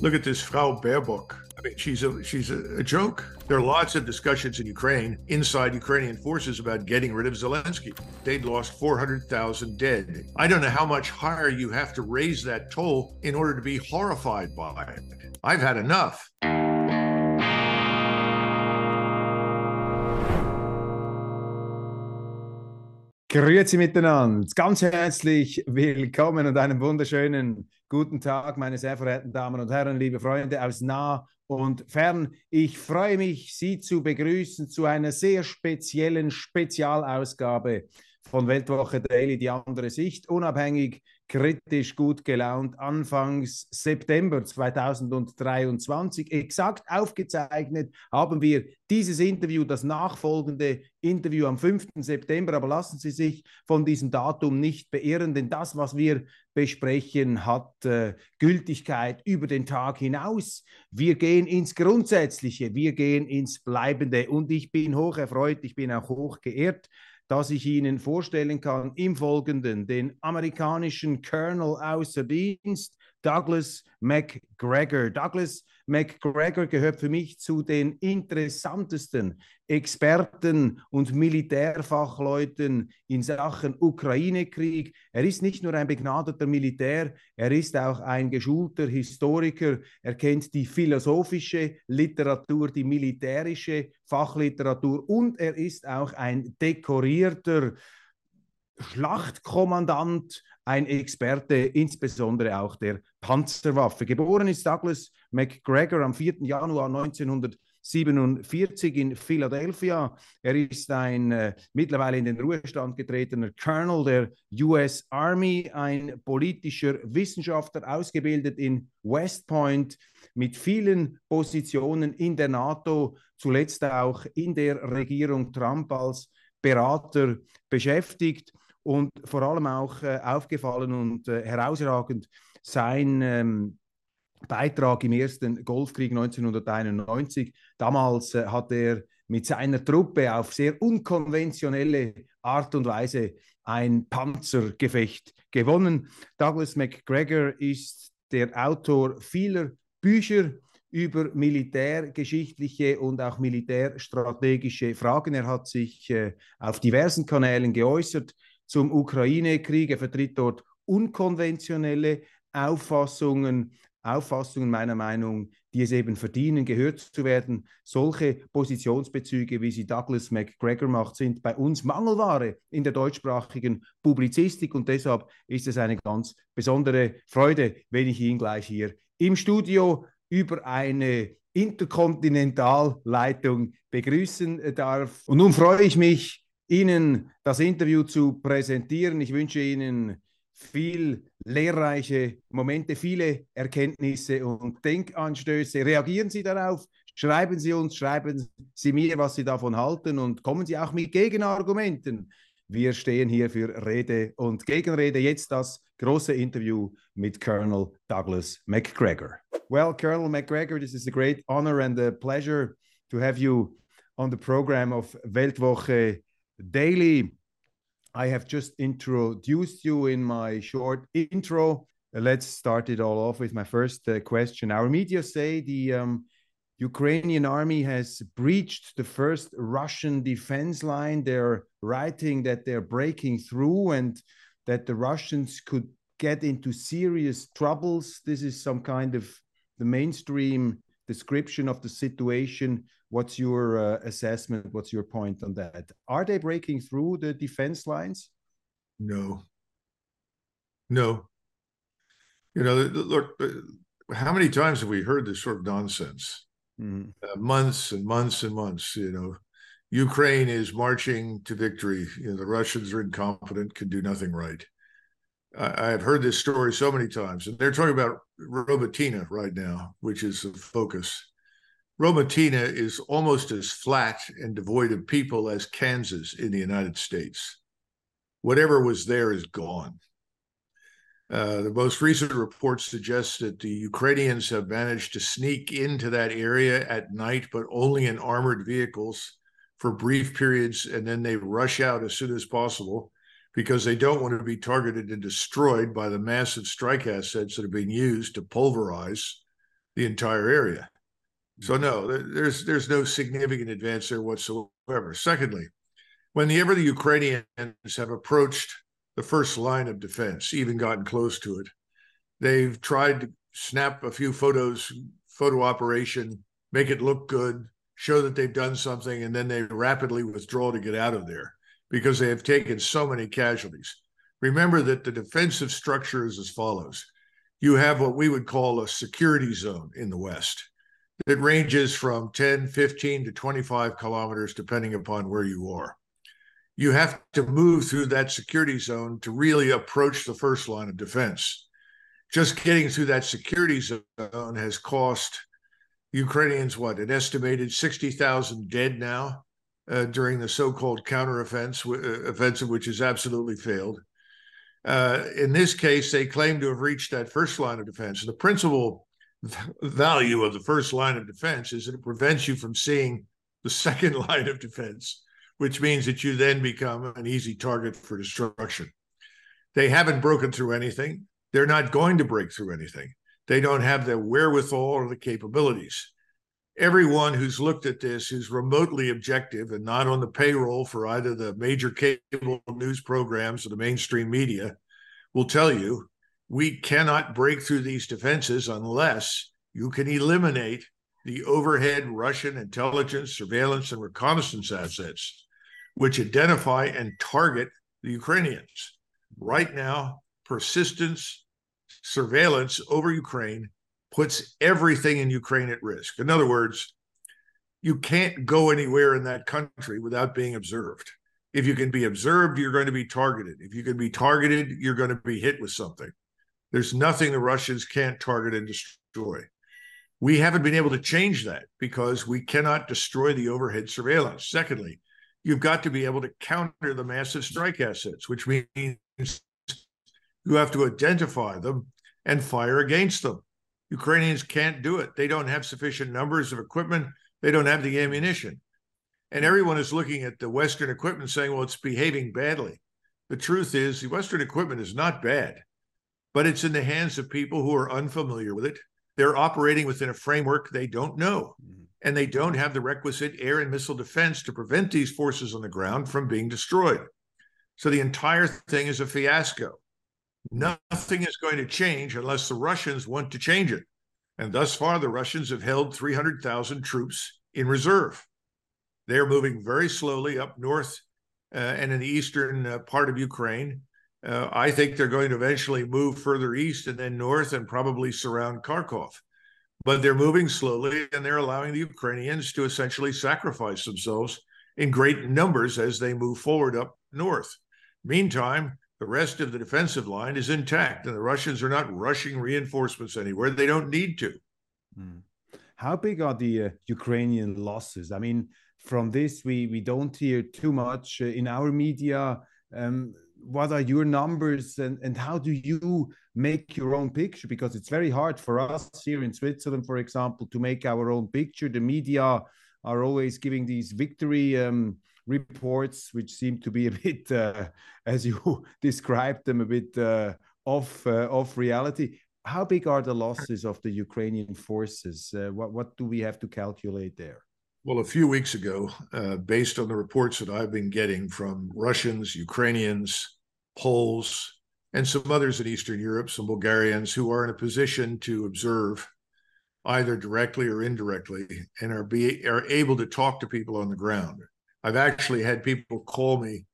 Look at this Frau Baerbock. I mean, she's a she's a, a joke. There are lots of discussions in Ukraine, inside Ukrainian forces, about getting rid of Zelensky. They'd lost 400,000 dead. I don't know how much higher you have to raise that toll in order to be horrified by it. I've had enough. Grüezi miteinander, ganz herzlich willkommen und einen wunderschönen guten Tag, meine sehr verehrten Damen und Herren, liebe Freunde aus nah und fern. Ich freue mich, Sie zu begrüßen zu einer sehr speziellen Spezialausgabe von Weltwoche Daily, die andere Sicht, unabhängig, kritisch, gut gelaunt, Anfangs September 2023. Exakt aufgezeichnet haben wir dieses Interview, das nachfolgende Interview am 5. September. Aber lassen Sie sich von diesem Datum nicht beirren, denn das, was wir besprechen, hat äh, Gültigkeit über den Tag hinaus. Wir gehen ins Grundsätzliche, wir gehen ins Bleibende und ich bin hoch erfreut, ich bin auch hoch geehrt dass ich Ihnen vorstellen kann im Folgenden den amerikanischen Colonel außer Dienst, Douglas McGregor. Douglas McGregor gehört für mich zu den interessantesten Experten und Militärfachleuten in Sachen Ukraine-Krieg. Er ist nicht nur ein begnadeter Militär, er ist auch ein geschulter Historiker. Er kennt die philosophische Literatur, die militärische Fachliteratur und er ist auch ein dekorierter Schlachtkommandant, ein Experte, insbesondere auch der Panzerwaffe. Geboren ist Douglas McGregor am 4. Januar 1947 in Philadelphia. Er ist ein äh, mittlerweile in den Ruhestand getretener Colonel der US Army, ein politischer Wissenschaftler, ausgebildet in West Point mit vielen Positionen in der NATO, zuletzt auch in der Regierung Trump als Berater beschäftigt und vor allem auch äh, aufgefallen und äh, herausragend sein ähm, Beitrag im ersten Golfkrieg 1991. Damals äh, hat er mit seiner Truppe auf sehr unkonventionelle Art und Weise ein Panzergefecht gewonnen. Douglas McGregor ist der Autor vieler Bücher über militärgeschichtliche und auch militärstrategische Fragen. Er hat sich äh, auf diversen Kanälen geäußert zum Ukraine-Krieg. Er vertritt dort unkonventionelle Auffassungen, Auffassungen meiner Meinung, die es eben verdienen, gehört zu werden. Solche Positionsbezüge, wie sie Douglas McGregor macht, sind bei uns Mangelware in der deutschsprachigen Publizistik und deshalb ist es eine ganz besondere Freude, wenn ich ihn gleich hier im Studio über eine Interkontinentalleitung begrüßen darf. Und nun freue ich mich, Ihnen das Interview zu präsentieren. Ich wünsche Ihnen viel lehrreiche Momente, viele Erkenntnisse und Denkanstöße. Reagieren Sie darauf, schreiben Sie uns, schreiben Sie mir, was Sie davon halten und kommen Sie auch mit Gegenargumenten. Wir stehen hier für Rede und Gegenrede. Jetzt das große Interview mit Colonel Douglas McGregor. Well, Colonel McGregor, this is a great honor and a pleasure to have you on the program of Weltwoche daily. I have just introduced you in my short intro. Let's start it all off with my first uh, question. Our media say the um, Ukrainian army has breached the first Russian defense line. They're writing that they're breaking through and that the Russians could get into serious troubles. This is some kind of the mainstream description of the situation. What's your uh, assessment? What's your point on that? Are they breaking through the defense lines? No. No. You know, look, uh, how many times have we heard this sort of nonsense? Mm. Uh, months and months and months, you know. Ukraine is marching to victory. You know, the Russians are incompetent, can do nothing right. I, have heard this story so many times, and they're talking about Robotina right now, which is the focus. Robotina is almost as flat and devoid of people as Kansas in the United States. Whatever was there is gone. Uh, the most recent reports suggest that the Ukrainians have managed to sneak into that area at night, but only in armored vehicles for brief periods, and then they rush out as soon as possible because they don't want to be targeted and destroyed by the massive strike assets that are being used to pulverize the entire area. So no, there's there's no significant advance there whatsoever. Secondly, whenever the Ukrainians have approached the first line of defense, even gotten close to it, they've tried to snap a few photos, photo operation, make it look good, show that they've done something, and then they rapidly withdraw to get out of there because they have taken so many casualties. Remember that the defensive structure is as follows you have what we would call a security zone in the West. It ranges from 10, 15 to 25 kilometers, depending upon where you are. You have to move through that security zone to really approach the first line of defense. Just getting through that security zone has cost Ukrainians what an estimated 60,000 dead now uh, during the so-called counteroffensive, uh, offensive, which has absolutely failed. Uh, in this case, they claim to have reached that first line of defense. The principal value of the first line of defense is that it prevents you from seeing the second line of defense, which means that you then become an easy target for destruction. They haven't broken through anything. They're not going to break through anything. They don't have the wherewithal or the capabilities everyone who's looked at this who's remotely objective and not on the payroll for either the major cable news programs or the mainstream media will tell you we cannot break through these defenses unless you can eliminate the overhead Russian intelligence, surveillance, and reconnaissance assets, which identify and target the Ukrainians. Right now, persistence, surveillance over Ukraine puts everything in Ukraine at risk. In other words, you can't go anywhere in that country without being observed. If you can be observed, you're going to be targeted. If you can be targeted, you're going to be hit with something. There's nothing the Russians can't target and destroy. We haven't been able to change that because we cannot destroy the overhead surveillance. Secondly, you've got to be able to counter the massive strike assets, which means you have to identify them and fire against them. Ukrainians can't do it. They don't have sufficient numbers of equipment. They don't have the ammunition. And everyone is looking at the Western equipment saying, well, it's behaving badly. The truth is, the Western equipment is not bad, but it's in the hands of people who are unfamiliar with it. They're operating within a framework they don't know, mm-hmm. and they don't have the requisite air and missile defense to prevent these forces on the ground from being destroyed. So the entire thing is a fiasco. Nothing is going to change unless the Russians want to change it. And thus far, the Russians have held 300,000 troops in reserve. They're moving very slowly up north uh, and in the eastern uh, part of Ukraine. Uh, I think they're going to eventually move further east and then north and probably surround Kharkov. But they're moving slowly and they're allowing the Ukrainians to essentially sacrifice themselves in great numbers as they move forward up north. Meantime, the rest of the defensive line is intact, and the Russians are not rushing reinforcements anywhere. They don't need to. Mm. How big are the uh, Ukrainian losses? I mean, from this, we, we don't hear too much uh, in our media. Um, what are your numbers and, and how do you make your own picture? Because it's very hard for us here in Switzerland, for example, to make our own picture. The media are always giving these victory. Um, reports, which seem to be a bit, uh, as you described them, a bit uh, off uh, off reality. How big are the losses of the Ukrainian forces? Uh, what what do we have to calculate there? Well, a few weeks ago, uh, based on the reports that I've been getting from Russians, Ukrainians, Poles, and some others in Eastern Europe, some Bulgarians who are in a position to observe either directly or indirectly and are be are able to talk to people on the ground I've actually had people call me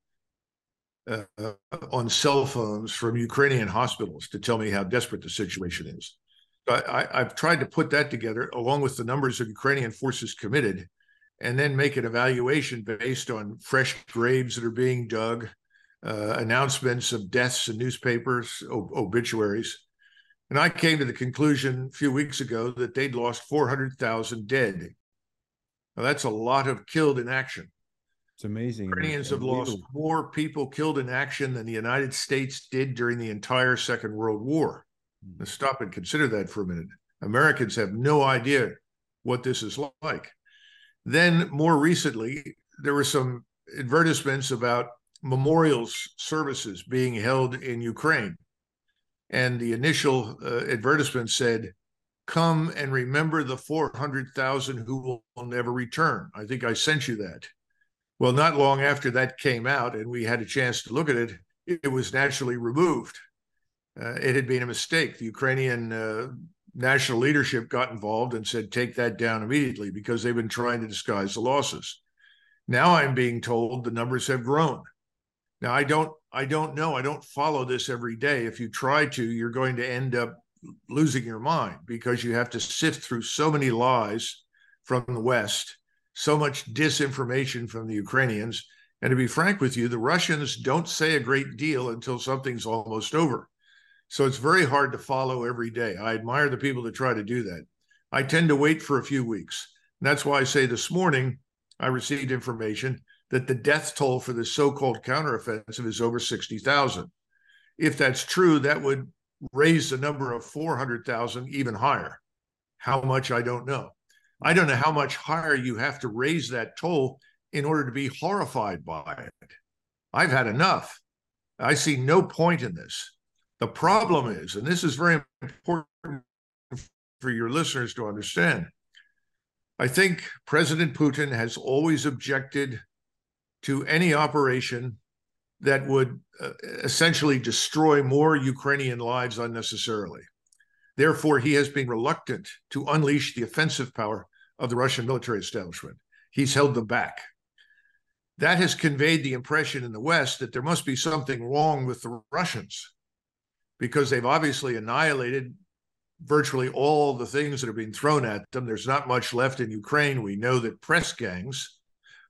uh, on cell phones from Ukrainian hospitals to tell me how desperate the situation is. I, have tried to put that together along with the numbers of Ukrainian forces committed and then make an evaluation based on fresh graves that are being dug, uh, announcements of deaths in newspapers, ob- obituaries. And I came to the conclusion a few weeks ago that they'd lost 400,000 dead. Now, that's a lot of killed in action. It's amazing. Ukrainians have lost more people killed in action than the United States did during the entire Second World War. Now, stop and consider that for a minute. Americans have no idea what this is like. Then, more recently, there were some advertisements about memorials services being held in Ukraine. And the initial uh, advertisement said, Come and remember the 400,000 who will never return. I think I sent you that. Well, not long after that came out and we had a chance to look at it, it was naturally removed. Uh, it had been a mistake. The Ukrainian uh, national leadership got involved and said, take that down immediately because they've been trying to disguise the losses. Now I'm being told the numbers have grown. Now I don't I don't know. I don't follow this every day. If you try to, you're going to end up losing your mind because you have to sift through so many lies from the West so much disinformation from the Ukrainians. And to be frank with you, the Russians don't say a great deal until something's almost over. So it's very hard to follow every day. I admire the people that try to do that. I tend to wait for a few weeks. And that's why I say this morning I received information that the death toll for the so called counteroffensive is over 60,000. If that's true, that would raise the number of 400,000 even higher. How much, I don't know. I don't know how much higher you have to raise that toll in order to be horrified by it. I've had enough. I see no point in this. The problem is, and this is very important for your listeners to understand, I think President Putin has always objected to any operation that would uh, essentially destroy more Ukrainian lives unnecessarily. Therefore, he has been reluctant to unleash the offensive power of the Russian military establishment. He's held them back. That has conveyed the impression in the West that there must be something wrong with the Russians because they've obviously annihilated virtually all the things that are being thrown at them. There's not much left in Ukraine. We know that press gangs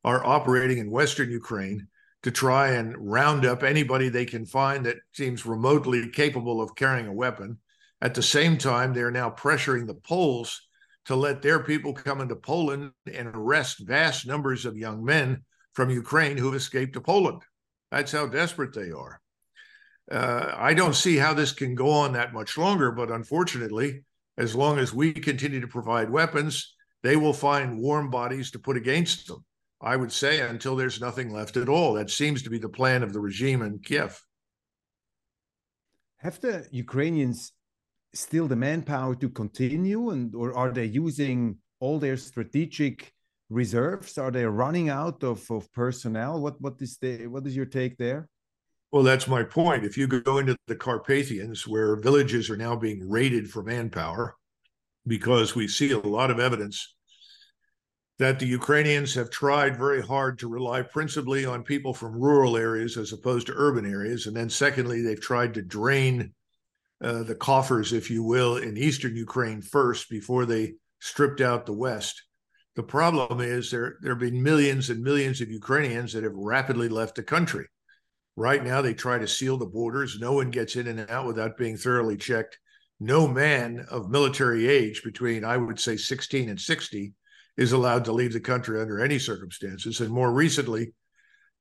are operating in Western Ukraine to try and round up anybody they can find that seems remotely capable of carrying a weapon. At the same time, they're now pressuring the Poles to let their people come into Poland and arrest vast numbers of young men from Ukraine who've escaped to Poland. That's how desperate they are. Uh, I don't see how this can go on that much longer, but unfortunately, as long as we continue to provide weapons, they will find warm bodies to put against them. I would say until there's nothing left at all. That seems to be the plan of the regime in Kiev. Have the Ukrainians still the manpower to continue and or are they using all their strategic reserves are they running out of, of personnel what what is the what is your take there well that's my point if you go into the carpathians where villages are now being raided for manpower because we see a lot of evidence that the Ukrainians have tried very hard to rely principally on people from rural areas as opposed to urban areas. And then, secondly, they've tried to drain uh, the coffers, if you will, in eastern Ukraine first before they stripped out the West. The problem is there there have been millions and millions of Ukrainians that have rapidly left the country. Right now, they try to seal the borders. No one gets in and out without being thoroughly checked. No man of military age between, I would say, 16 and 60 is allowed to leave the country under any circumstances. And more recently,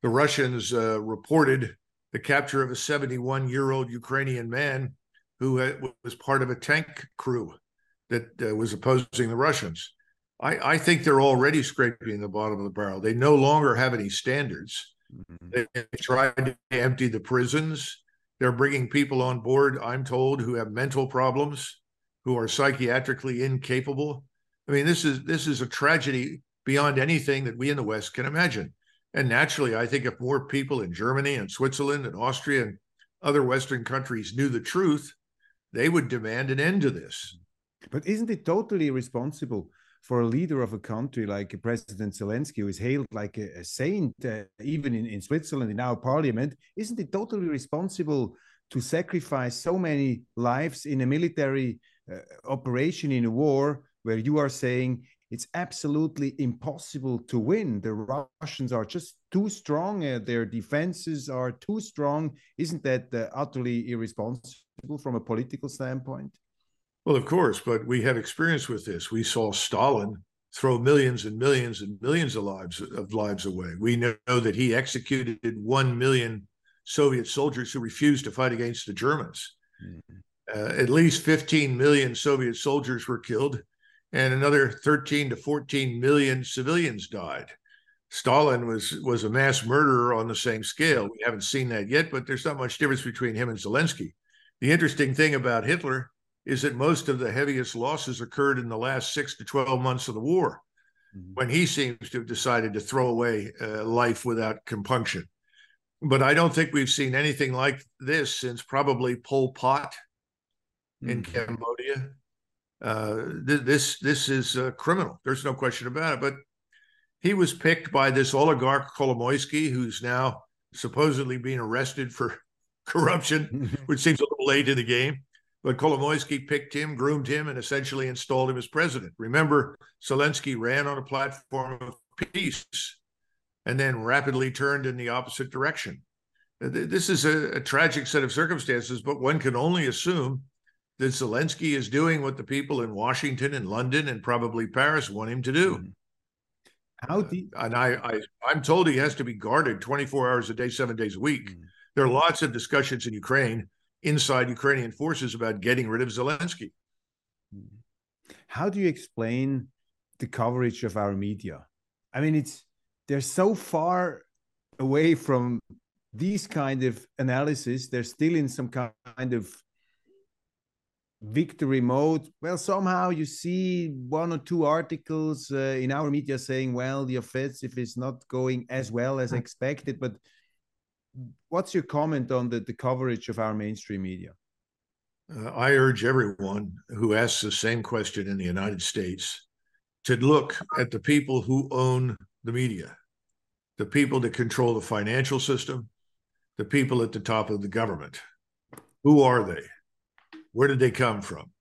the Russians uh, reported the capture of a 71 year old Ukrainian man who was part of a tank crew that uh, was opposing the Russians. I, I, think they're already scraping the bottom of the barrel. They no longer have any standards. Mm-hmm. They tried to empty the prisons. They're bringing people on board, I'm told, who have mental problems, who are psychiatrically incapable. I mean, this is this is a tragedy beyond anything that we in the West can imagine. And naturally, I think if more people in Germany and Switzerland and Austria and other Western countries knew the truth, they would demand an end to this. But isn't it totally responsible for a leader of a country like President Zelensky, who is hailed like a, a saint, uh, even in, in Switzerland, in our parliament? Isn't it totally responsible to sacrifice so many lives in a military uh, operation in a war where you are saying it's absolutely impossible to win. The Russians are just too strong. Uh, their defenses are too strong. Isn't that uh, utterly irresponsible from a political standpoint? Well, of course, but we have experience with this. We saw Stalin throw millions and millions and millions of lives of lives away. We know that he executed one million Soviet soldiers who refused to fight against the Germans. Mm-hmm. Uh, at least 15 million Soviet soldiers were killed, and another 13 to 14 million civilians died. Stalin was was a mass murderer on the same scale. We haven't seen that yet, but there's not much difference between him and Zelensky. The interesting thing about Hitler is that most of the heaviest losses occurred in the last six to 12 months of the war, mm-hmm. when he seems to have decided to throw away uh, life without compunction. But I don't think we've seen anything like this since probably Pol Pot in mm-hmm. Cambodia. Uh, th- this this is uh, criminal. There's no question about it. But he was picked by this oligarch Kolomoisky, who's now supposedly being arrested for corruption, which seems a little late in the game. But Kolomoisky picked him, groomed him, and essentially installed him as president. Remember, Zelensky ran on a platform of peace and then rapidly turned in the opposite direction. This is a, a tragic set of circumstances, but one can only assume that Zelensky is doing what the people in Washington and London and probably Paris want him to do. Mm-hmm. How deep? Uh, and I, I, I'm told he has to be guarded 24 hours a day, seven days a week. Mm-hmm. There are lots of discussions in Ukraine inside Ukrainian forces about getting rid of Zelensky. How do you explain the coverage of our media? I mean, it's they're so far away from these kind of analysis. They're still in some kind of victory mode well somehow you see one or two articles uh, in our media saying well the offensive is not going as well as expected but what's your comment on the, the coverage of our mainstream media uh, i urge everyone who asks the same question in the united states to look at the people who own the media the people that control the financial system the people at the top of the government who are they where did they come from?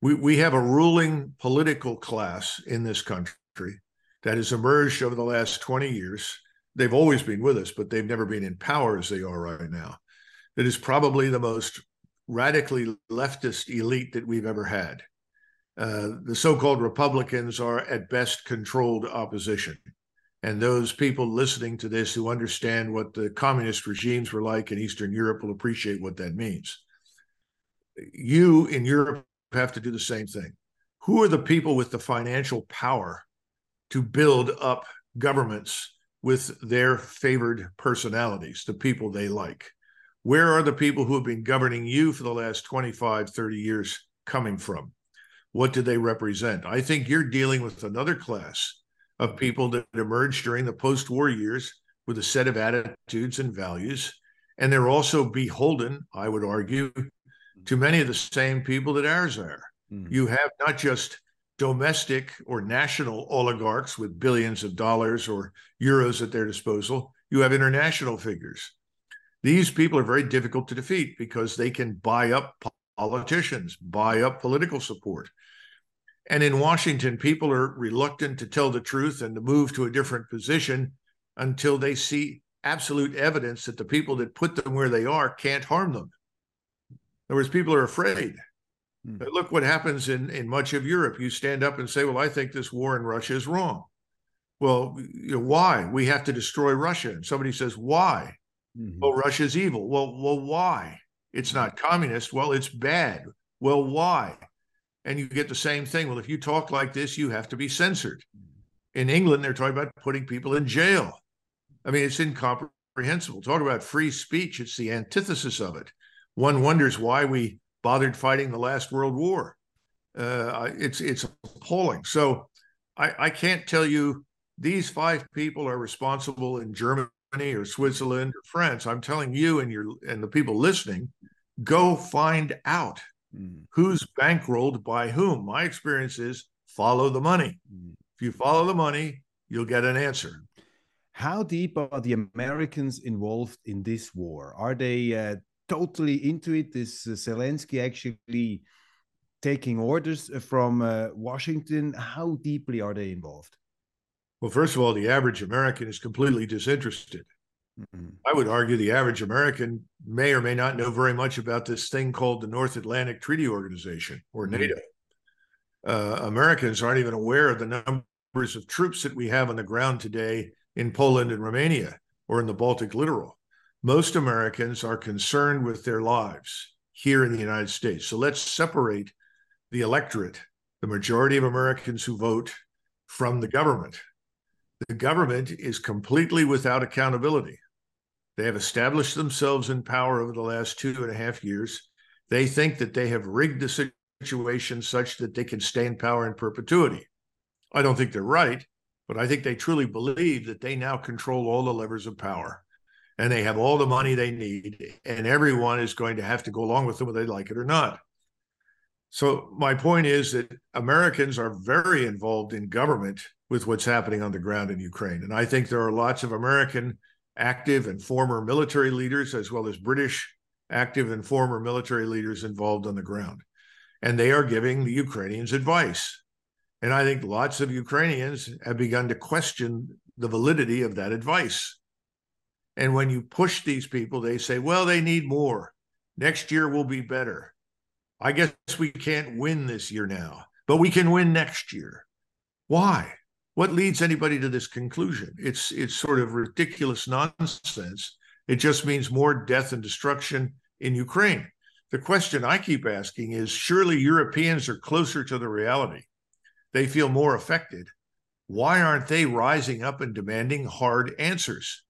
We, we have a ruling political class in this country that has emerged over the last 20 years. They've always been with us, but they've never been in power as they are right now. That is probably the most radically leftist elite that we've ever had. Uh, the so called Republicans are at best controlled opposition. And those people listening to this who understand what the communist regimes were like in Eastern Europe will appreciate what that means you in Europe have to do the same thing. Who are the people with the financial power to build up governments with their favored personalities, the people they like? Where are the people who have been governing you for the last 25, 30 years coming from? What do they represent? I think you're dealing with another class of people that emerged during the post war years with a set of attitudes and values. And they're also beholden, I would argue, to many of the same people that ours are. Mm. You have not just domestic or national oligarchs with billions of dollars or euros at their disposal, you have international figures. These people are very difficult to defeat because they can buy up politicians, buy up political support. And in Washington, people are reluctant to tell the truth and to move to a different position until they see absolute evidence that the people that put them where they are can't harm them In other words, people are afraid. Hmm. Look what happens in, in much of Europe. You stand up and say, Well, I think this war in Russia is wrong. Well, you know, why? We have to destroy Russia. And somebody says, Why? Mm-hmm. Well, Russia's evil. Well, well, why? It's not communist. Well, it's bad. Well, why? And you get the same thing. Well, if you talk like this, you have to be censored. In England, they're talking about putting people in jail. I mean, it's incomprehensible. Talk about free speech. It's the antithesis of it one wonders why we bothered fighting the last World War. Uh, it's it's appalling. So I, I can't tell you these five people are responsible in Germany or Switzerland or France. I'm telling you and your and the people listening, go find out mm. who's bankrolled by whom. My experience is follow the money. Mm. If you follow the money, you'll get an answer. How deep are the Americans involved in this war? Are they uh, totally into it. Is uh, Zelensky actually taking orders from uh, Washington. How deeply are they involved? Well, first of all, the average American is completely disinterested. Mm-hmm. I would argue the average American may or may not know very much about this thing called the North Atlantic Treaty Organization or mm-hmm. NATO. Uh, Americans aren't even aware of the numbers of troops that we have on the ground today in Poland and Romania or in the Baltic littoral. Most Americans are concerned with their lives here in the United States. So let's separate the electorate, the majority of Americans who vote, from the government. The government is completely without accountability. They have established themselves in power over the last two and a half years. They think that they have rigged the situation such that they can stay in power in perpetuity. I don't think they're right, but I think they truly believe that they now control all the levers of power and they have all the money they need, and everyone is going to have to go along with them whether they like it or not. So, my point is that Americans are very involved in government with what's happening on the ground in Ukraine. And I think there are lots of American active and former military leaders, as well as British active and former military leaders involved on the ground. And they are giving the Ukrainians advice. And I think lots of Ukrainians have begun to question the validity of that advice. And when you push these people, they say, well, they need more. Next year will be better. I guess we can't win this year now, but we can win next year. Why? What leads anybody to this conclusion? It's it's sort of ridiculous nonsense. It just means more death and destruction in Ukraine. The question I keep asking is surely Europeans are closer to the reality they feel more affected. Why aren't they rising up and demanding hard answers?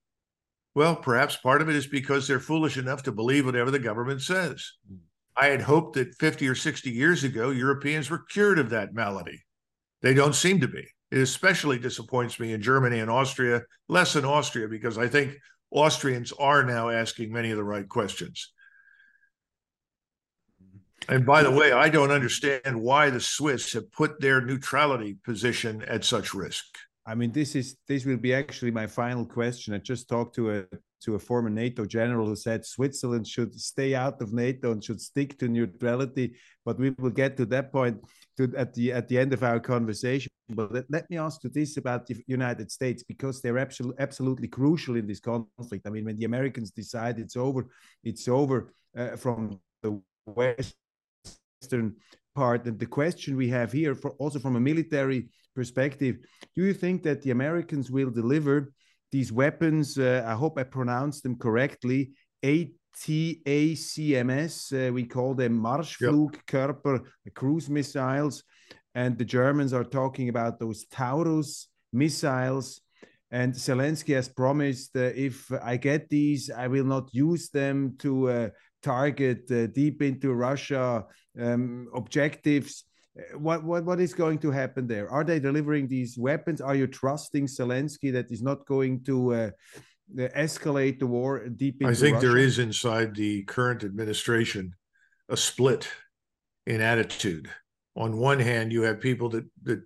Well, perhaps part of it is because they're foolish enough to believe whatever the government says. Hmm. I had hoped that 50 or 60 years ago, Europeans were cured of that malady. They don't seem to be. It especially disappoints me in Germany and Austria, less in Austria, because I think Austrians are now asking many of the right questions. Hmm. And by the hmm. way, I don't understand why the Swiss have put their neutrality position at such risk. I mean, this is this will be actually my final question. I just talked to a to a former NATO general who said Switzerland should stay out of NATO and should stick to neutrality. But we will get to that point to, at the at the end of our conversation. But let, let me ask you this about the United States because they're absolutely absolutely crucial in this conflict. I mean, when the Americans decide it's over, it's over uh, from the western part. And the question we have here, for also from a military perspective, do you think that the Americans will deliver these weapons? Uh, I hope I pronounced them correctly. ATACMS, uh, we call them Marschflugkörper yep. cruise missiles. And the Germans are talking about those Taurus missiles. And Zelensky has promised uh, if I get these, I will not use them to uh, target uh, deep into Russia um, objectives. Uh, what, what what is going to happen there? Are they delivering these weapons? Are you trusting Zelensky that is not going to uh, escalate the war deep into I think Russia? there is inside the current administration a split in attitude. On one hand, you have people that that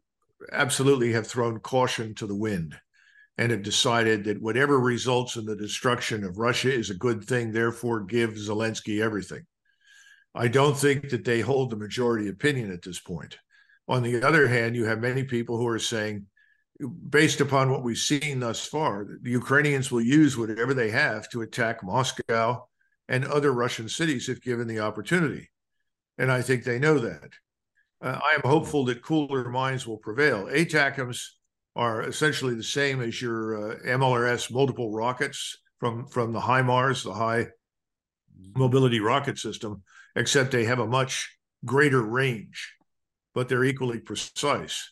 absolutely have thrown caution to the wind and have decided that whatever results in the destruction of Russia is a good thing, therefore give Zelensky everything. I don't think that they hold the majority opinion at this point. On the other hand, you have many people who are saying, based upon what we've seen thus far, the Ukrainians will use whatever they have to attack Moscow and other Russian cities if given the opportunity. And I think they know that. Uh, I am hopeful that cooler minds will prevail. ATACMS are essentially the same as your uh, MLRS multiple rockets from from the HIMARS, the high mobility rocket system, except they have a much greater range, but they're equally precise.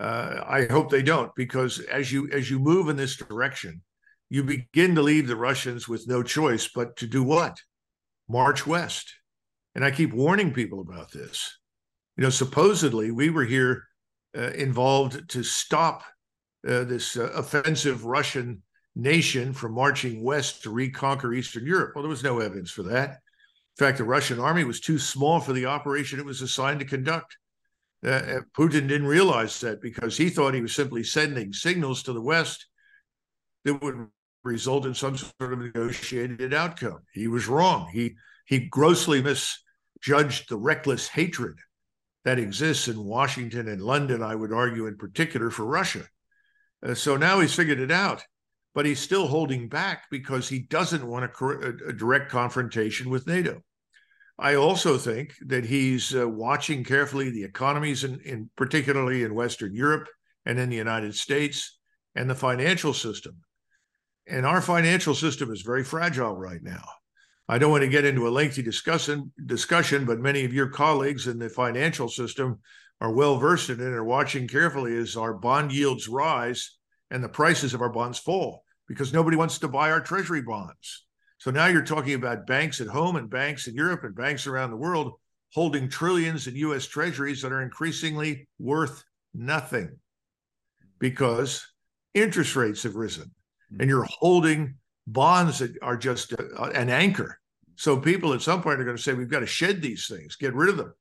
Uh, I hope they don't, because as you as you move in this direction, you begin to leave the Russians with no choice but to do what? March west. And I keep warning people about this. You know, supposedly we were here uh, involved to stop uh, this uh, offensive Russian nation from marching west to reconquer Eastern Europe. Well, there was no evidence for that. In fact, the Russian army was too small for the operation it was assigned to conduct. Uh, uh Putin didn't realize that because he thought he was simply sending signals to the West that would result in some sort of negotiated outcome. He was wrong. He he grossly misjudged the reckless hatred that exists in Washington and London, I would argue in particular for Russia. Uh, so now he's figured it out, but he's still holding back because he doesn't want a, a direct confrontation with NATO. I also think that he's uh, watching carefully the economies, in, in particularly in Western Europe and in the United States, and the financial system. And our financial system is very fragile right now. I don't want to get into a lengthy discussion, discussion, but many of your colleagues in the financial system are well versed in it and are watching carefully as our bond yields rise and the prices of our bonds fall because nobody wants to buy our treasury bonds. So now you're talking about banks at home and banks in Europe and banks around the world holding trillions in US treasuries that are increasingly worth nothing because interest rates have risen and you're holding bonds that are just a, an anchor. So people at some point are going to say, we've got to shed these things, get rid of them.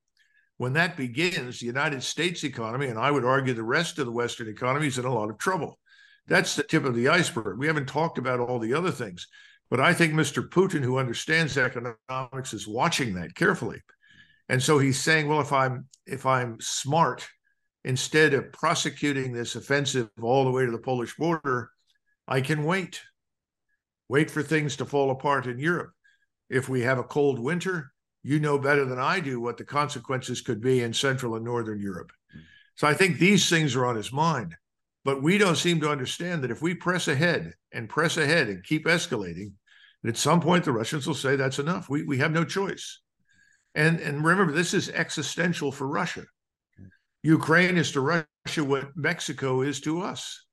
When that begins, the United States economy, and I would argue the rest of the Western economy, is in a lot of trouble. That's the tip of the iceberg. We haven't talked about all the other things. But I think Mr. Putin, who understands economics, is watching that carefully. And so he's saying, well, if I'm if I'm smart, instead of prosecuting this offensive all the way to the Polish border, I can wait wait for things to fall apart in Europe. If we have a cold winter, you know better than I do what the consequences could be in Central and Northern Europe. So I think these things are on his mind. But we don't seem to understand that if we press ahead and press ahead and keep escalating, at some point the Russians will say that's enough. We, we have no choice. And, and remember, this is existential for Russia. Ukraine is to Russia what Mexico is to us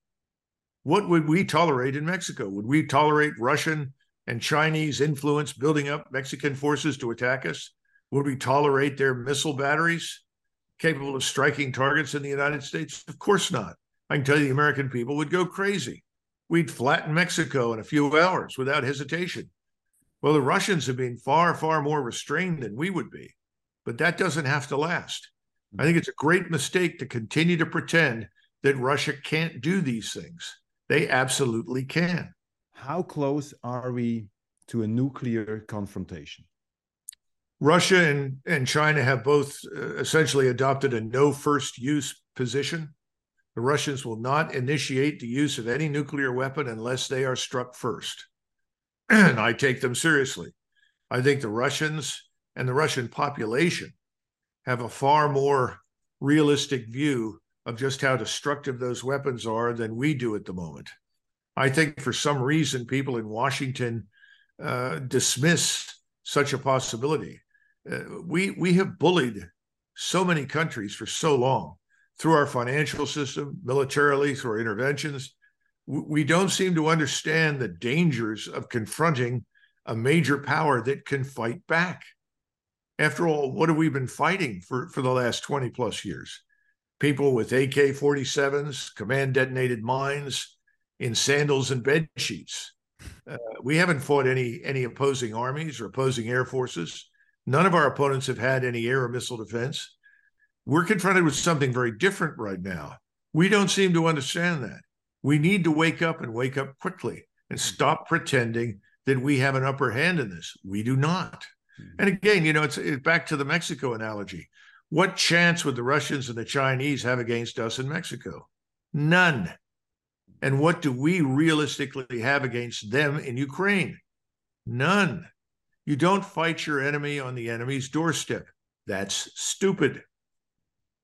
what would we tolerate in Mexico? Would we tolerate Russian and Chinese influence building up Mexican forces to attack us? Would we tolerate their missile batteries capable of striking targets in the United States? Of course not. I can tell you the American people would go crazy. We'd flatten Mexico in a few hours without hesitation. Well, the Russians have been far, far more restrained than we would be, but that doesn't have to last. I think it's a great mistake to continue to pretend that Russia can't do these things. They absolutely can. How close are we to a nuclear confrontation? Russia and, and China have both uh, essentially adopted a no first use position. The Russians will not initiate the use of any nuclear weapon unless they are struck first. and I take them seriously. I think the Russians and the Russian population have a far more realistic view of just how destructive those weapons are than we do at the moment. I think for some reason, people in Washington uh, dismiss such a possibility. Uh, we we have bullied so many countries for so long through our financial system, militarily, through our interventions. We don't seem to understand the dangers of confronting a major power that can fight back. After all, what have we been fighting for, for the last 20 plus years? people with AK 47s, command detonated mines in sandals and bed sheets. Uh, we haven't fought any any opposing armies or opposing air forces. None of our opponents have had any air or missile defense. We're confronted with something very different right now. We don't seem to understand that. We need to wake up and wake up quickly and stop pretending that we have an upper hand in this. We do not. Hmm. And again, you know, it's, it's back to the Mexico analogy. What chance would the Russians and the Chinese have against us in Mexico? None. And what do we realistically have against them in Ukraine? None. You don't fight your enemy on the enemy's doorstep. That's stupid.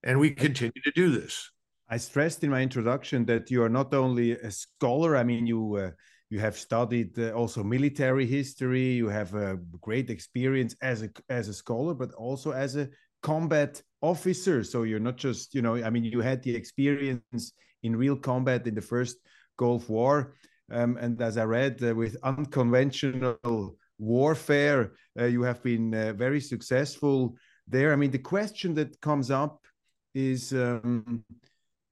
And we continue to do this. I stressed in my introduction that you are not only a scholar, I mean, you. Uh, you have studied uh, also military history you have a great experience as a as a scholar but also as a combat officer. So you're not just, you know, I mean, you had the experience in real combat in the first Gulf War. Um, and as I read, uh, with unconventional warfare, uh, you have been uh, very successful there. I mean, the question that comes up is um,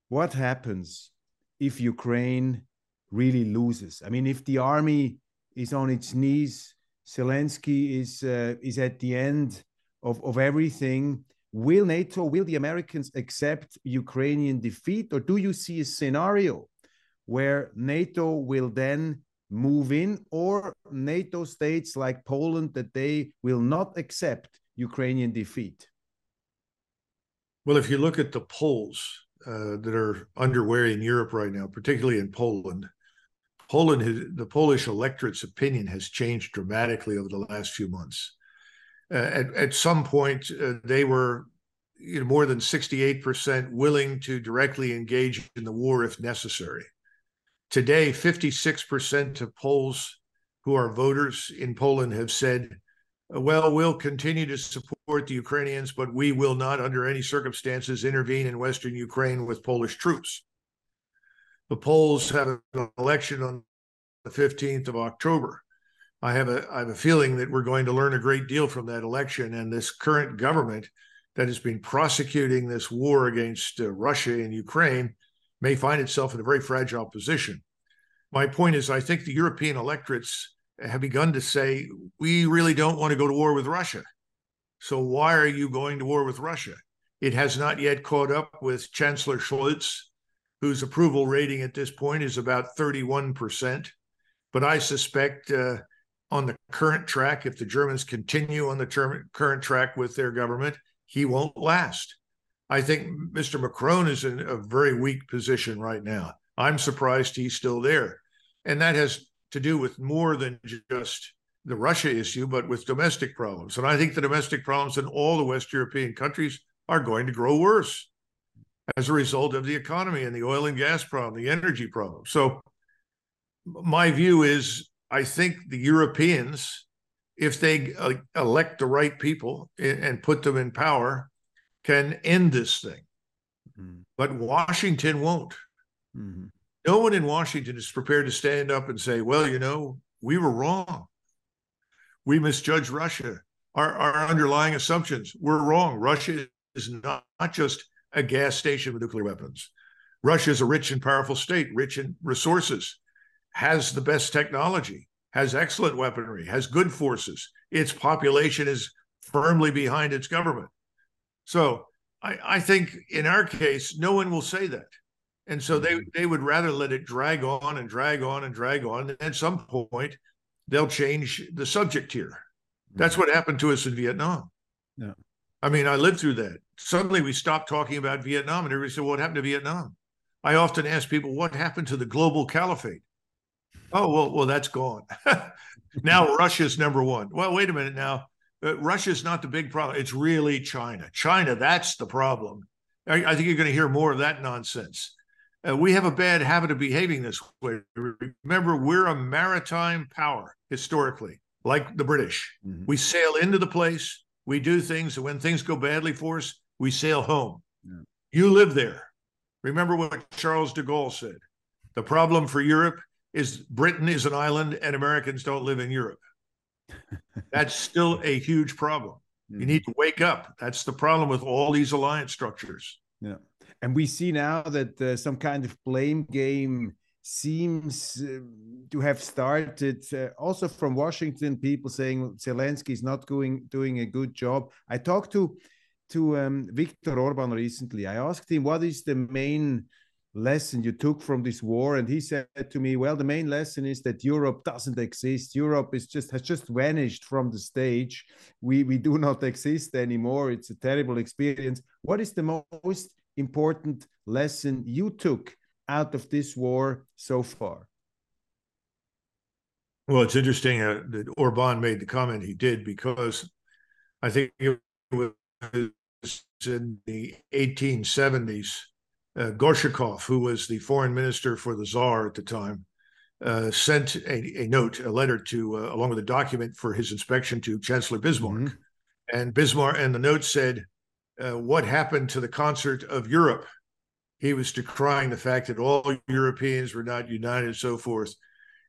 what happens if Ukraine really loses? I mean, if the army is on its knees, Zelensky is uh, is at the end of, of everything. Will NATO, will the Americans accept Ukrainian defeat, or do you see a scenario where NATO will then move in, or NATO states like Poland that they will not accept Ukrainian defeat? Well, if you look at the polls uh, that are underway in Europe right now, particularly in Poland, Poland, has, the Polish electorate's opinion has changed dramatically over the last few months. Uh, at, at some point, uh, they were you know, more than 68% willing to directly engage in the war if necessary. Today, 56% of Poles who are voters in Poland have said, well, we'll continue to support the Ukrainians, but we will not, under any circumstances, intervene in Western Ukraine with Polish troops. The Poles have an election on the 15th of October. I have a I have a feeling that we're going to learn a great deal from that election and this current government that has been prosecuting this war against uh, Russia and Ukraine may find itself in a very fragile position. My point is, I think the European electorates have begun to say, we really don't want to go to war with Russia. So why are you going to war with Russia? It has not yet caught up with Chancellor Scholz, whose approval rating at this point is about 31%. But I suspect uh, on the current track, if the Germans continue on the term, current track with their government, he won't last. I think Mr. Macron is in a very weak position right now. I'm surprised he's still there. And that has to do with more than just the Russia issue, but with domestic problems. And I think the domestic problems in all the West European countries are going to grow worse as a result of the economy and the oil and gas problem, the energy problem. So, my view is I think the Europeans if they elect the right people and put them in power, can end this thing. Mm-hmm. But Washington won't. Mm-hmm. No one in Washington is prepared to stand up and say, well, you know, we were wrong. We misjudged Russia. Our, our underlying assumptions were wrong. Russia is not, not just a gas station with nuclear weapons. Russia is a rich and powerful state, rich in resources, has the best technology, has excellent weaponry, has good forces. Its population is firmly behind its government. So I, I think in our case, no one will say that. And so they, they would rather let it drag on and drag on and drag on. And at some point, they'll change the subject here. That's mm-hmm. what happened to us in Vietnam. Yeah. I mean, I lived through that. Suddenly we stopped talking about Vietnam and everybody said, What happened to Vietnam? I often ask people, What happened to the global caliphate? Oh well, well that's gone. now Russia's number one. Well, wait a minute now. Uh, Russia's not the big problem. It's really China. China, that's the problem. I, I think you're going to hear more of that nonsense. Uh, we have a bad habit of behaving this way. Remember, we're a maritime power historically, like the British. Mm-hmm. We sail into the place, we do things, and when things go badly for us, we sail home. Yeah. You live there. Remember what Charles de Gaulle said. The problem for Europe is Britain is an island and Americans don't live in Europe. That's still a huge problem. You hmm. need to wake up. That's the problem with all these alliance structures. Yeah. And we see now that uh, some kind of blame game seems uh, to have started uh, also from Washington people saying Zelensky is not doing doing a good job. I talked to to um, Viktor Orban recently. I asked him what is the main lesson you took from this war? And he said to me well the main lesson is that europe doesn't exist. Europe is just has just vanished from the stage. We we do not exist anymore. It's a terrible experience. What is the most important lesson you took out of this war so far well it's interesting uh, that orban made the comment he did because i think it was in the 1870s uh, Gorchakov, who was the foreign minister for the Tsar at the time, uh, sent a, a, note, a letter to, uh, along with a document for his inspection to Chancellor Bismarck. Mm-hmm. And Bismarck, and the note said, uh, What happened to the concert of Europe? He was decrying the fact that all Europeans were not united and so forth.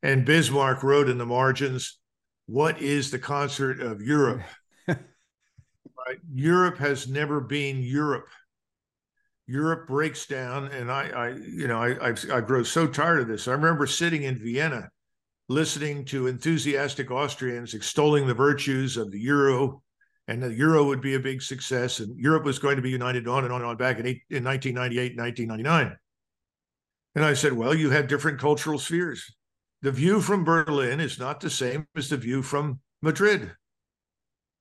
And Bismarck wrote in the margins, What is the concert of Europe? right? Europe has never been Europe. Europe breaks down, and I, I you know, I, I've, I grow so tired of this. I remember sitting in Vienna, listening to enthusiastic Austrians extolling the virtues of the euro, and the euro would be a big success, and Europe was going to be united on and on and on back in, eight, in 1998, 1999. And I said, well, you have different cultural spheres. The view from Berlin is not the same as the view from Madrid.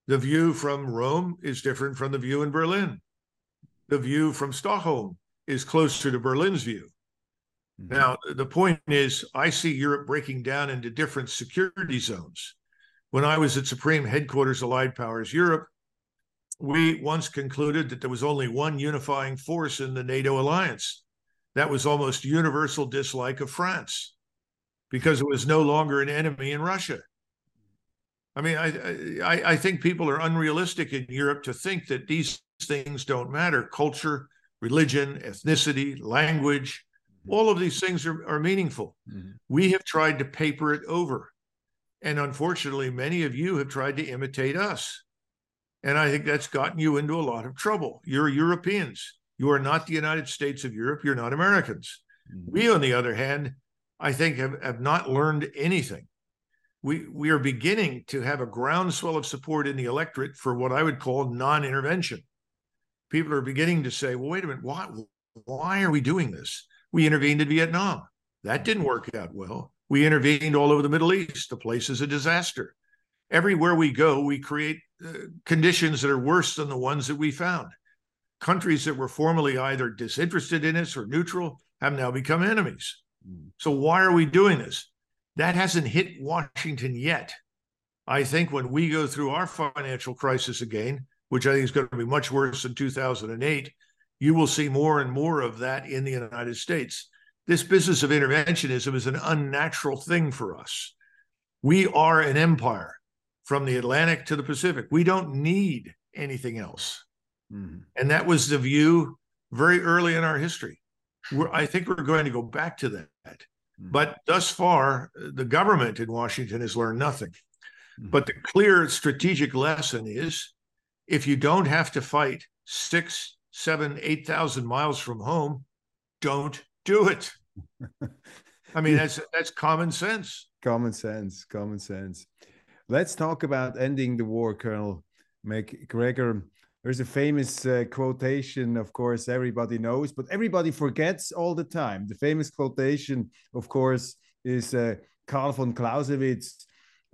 The view from Rome is different from the view in Berlin the view from Stockholm is closer to Berlin's view. Mm-hmm. Now, the point is, I see Europe breaking down into different security zones. When I was at Supreme Headquarters Allied Powers Europe, we once concluded that there was only one unifying force in the NATO alliance. That was almost universal dislike of France because it was no longer an enemy in Russia. I mean, I, I, I think people are unrealistic in Europe to think that these things don't matter. Culture, religion, ethnicity, language, all of these things are, are meaningful. Mm-hmm. We have tried to paper it over. And unfortunately, many of you have tried to imitate us. And I think that's gotten you into a lot of trouble. You're Europeans. You are not the United States of Europe. You're not Americans. Mm-hmm. We, on the other hand, I think have, have not learned anything. We, we are beginning to have a groundswell of support in the electorate for what I would call non intervention. People are beginning to say, well, wait a minute, why, why are we doing this? We intervened in Vietnam. That didn't work out well. We intervened all over the Middle East. The place is a disaster. Everywhere we go, we create uh, conditions that are worse than the ones that we found. Countries that were formerly either disinterested in us or neutral have now become enemies. So, why are we doing this? That hasn't hit Washington yet. I think when we go through our financial crisis again, which I think is going to be much worse than 2008, you will see more and more of that in the United States. This business of interventionism is an unnatural thing for us. We are an empire from the Atlantic to the Pacific. We don't need anything else. Mm-hmm. And that was the view very early in our history. We're, I think we're going to go back to that. Mm-hmm. But thus far, the government in Washington has learned nothing. Mm-hmm. But the clear strategic lesson is if you don't have to fight six, seven, 8,000 miles from home, don't do it. I mean, that's that's common sense. Common sense, common sense. Let's talk about ending the war, Colonel MacGregor. There's a famous uh, quotation, of course, everybody knows, but everybody forgets all the time. The famous quotation, of course, is uh, Karl von Clausewitz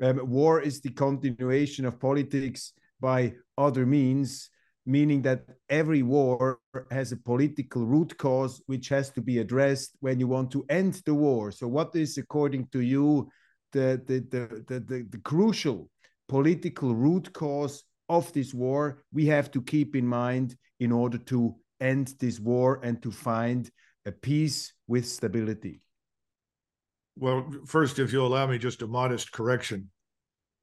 um, War is the continuation of politics by other means meaning that every war has a political root cause which has to be addressed when you want to end the war. So, what is, according to you, the, the, the, the, the, crucial political root cause of this war we have to keep in mind in order to end this war and to find a peace with stability? Well, first, if you'll allow me just a modest correction.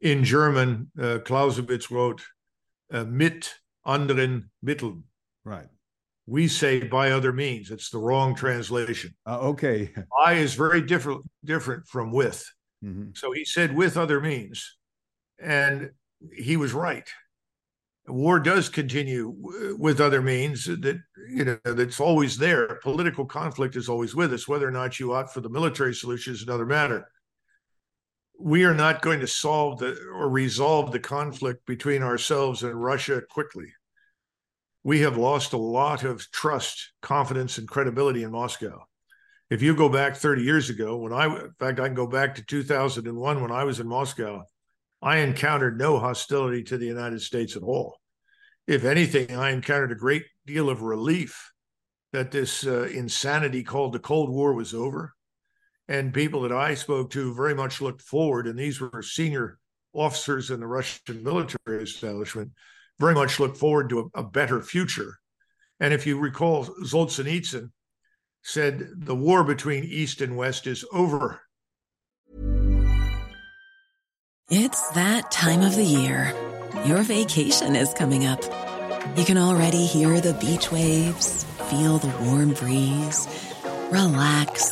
In German, uh, Clausewitz wrote, uh, mit anderen Mitteln. Right. We say by other means. It's the wrong translation. Uh, okay. By is very different different from with. Mm-hmm. So he said with other means, and he was right. War does continue with other means that you know that's always there. Political conflict is always with us. Whether or not you opt for the military solution is another matter we are not going to solve the or resolve the conflict between ourselves and Russia quickly. We have lost a lot of trust, confidence, and credibility in Moscow. If you go back 30 years ago, when I, in fact, I can go back to 2001 when I was in Moscow, I encountered no hostility to the United States at all. If anything, I encountered a great deal of relief that this uh, insanity called the Cold War was over and people that I spoke to very much looked forward, and these were senior officers in the Russian military establishment, very much looked forward to a, a better future. And if you recall, Solzhenitsyn said the war between East and West is over. It's that time of the year. Your vacation is coming up. You can already hear the beach waves, feel the warm breeze, relax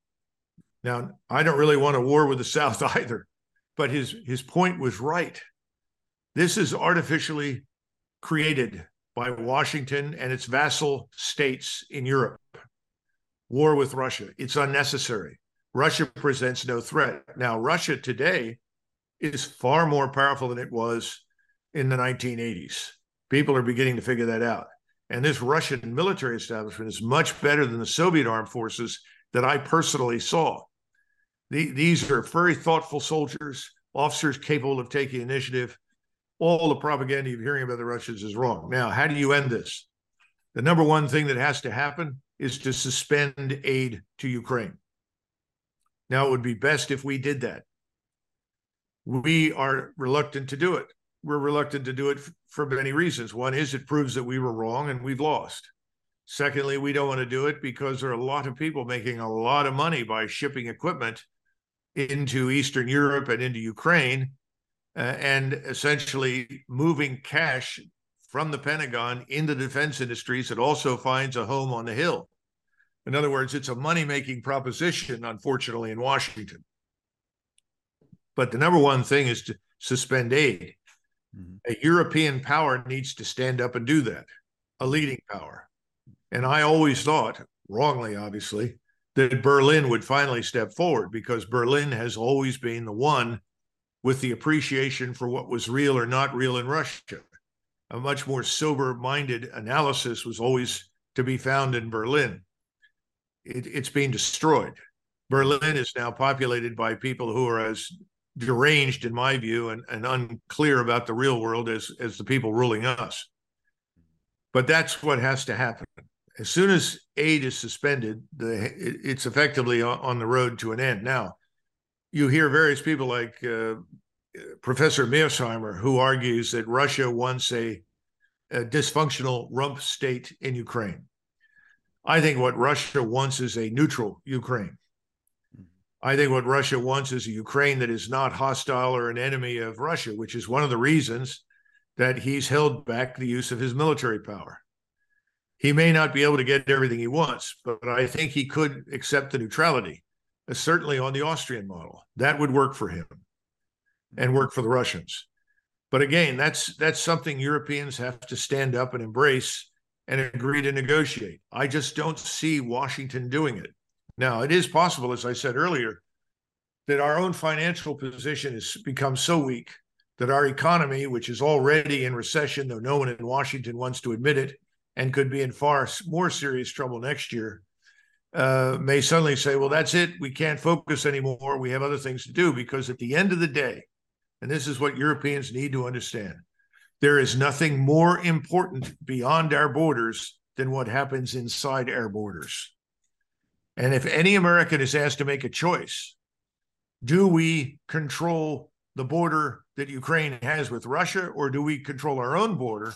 Now, I don't really want a war with the South either, but his, his point was right. This is artificially created by Washington and its vassal states in Europe war with Russia. It's unnecessary. Russia presents no threat. Now, Russia today is far more powerful than it was in the 1980s. People are beginning to figure that out. And this Russian military establishment is much better than the Soviet armed forces that I personally saw. The, these are very thoughtful soldiers, officers capable of taking initiative. All the propaganda you're hearing about the Russians is wrong. Now, how do you end this? The number one thing that has to happen is to suspend aid to Ukraine. Now, it would be best if we did that. We are reluctant to do it. We're reluctant to do it for many reasons. One is it proves that we were wrong and we've lost. Secondly, we don't want to do it because there are a lot of people making a lot of money by shipping equipment into Eastern Europe and into Ukraine uh, and essentially moving cash from the Pentagon into defense industries. It also finds a home on the Hill. In other words, it's a money making proposition, unfortunately, in Washington. But the number one thing is to suspend aid. Mm-hmm. A European power needs to stand up and do that, a leading power. And I always thought, wrongly, obviously, that Berlin would finally step forward because Berlin has always been the one with the appreciation for what was real or not real in Russia. A much more sober minded analysis was always to be found in Berlin it, it's being destroyed. Berlin is now populated by people who are as deranged, in my view, and, and unclear about the real world as, as the people ruling us. But that's what has to happen. As soon as aid is suspended, the, it's effectively on the road to an end. Now, you hear various people like uh, Professor Mearsheimer, who argues that Russia wants a, a dysfunctional rump state in Ukraine. I think what Russia wants is a neutral Ukraine. I think what Russia wants is a Ukraine that is not hostile or an enemy of Russia, which is one of the reasons that he's held back the use of his military power. He may not be able to get everything he wants, but I think he could accept the neutrality, uh, certainly on the Austrian model. That would work for him and work for the Russians. But again, that's that's something Europeans have to stand up and embrace and agree to negotiate. I just don't see Washington doing it. Now, it is possible, as I said earlier, that our own financial position has become so weak that our economy, which is already in recession, though no one in Washington wants to admit it, and could be in far more serious trouble next year, uh, may suddenly say, well, that's it. We can't focus anymore. We have other things to do. Because at the end of the day, and this is what Europeans need to understand, there is nothing more important beyond our borders than what happens inside our borders. And if any American is asked to make a choice, do we control the border that Ukraine has with Russia or do we control our own border?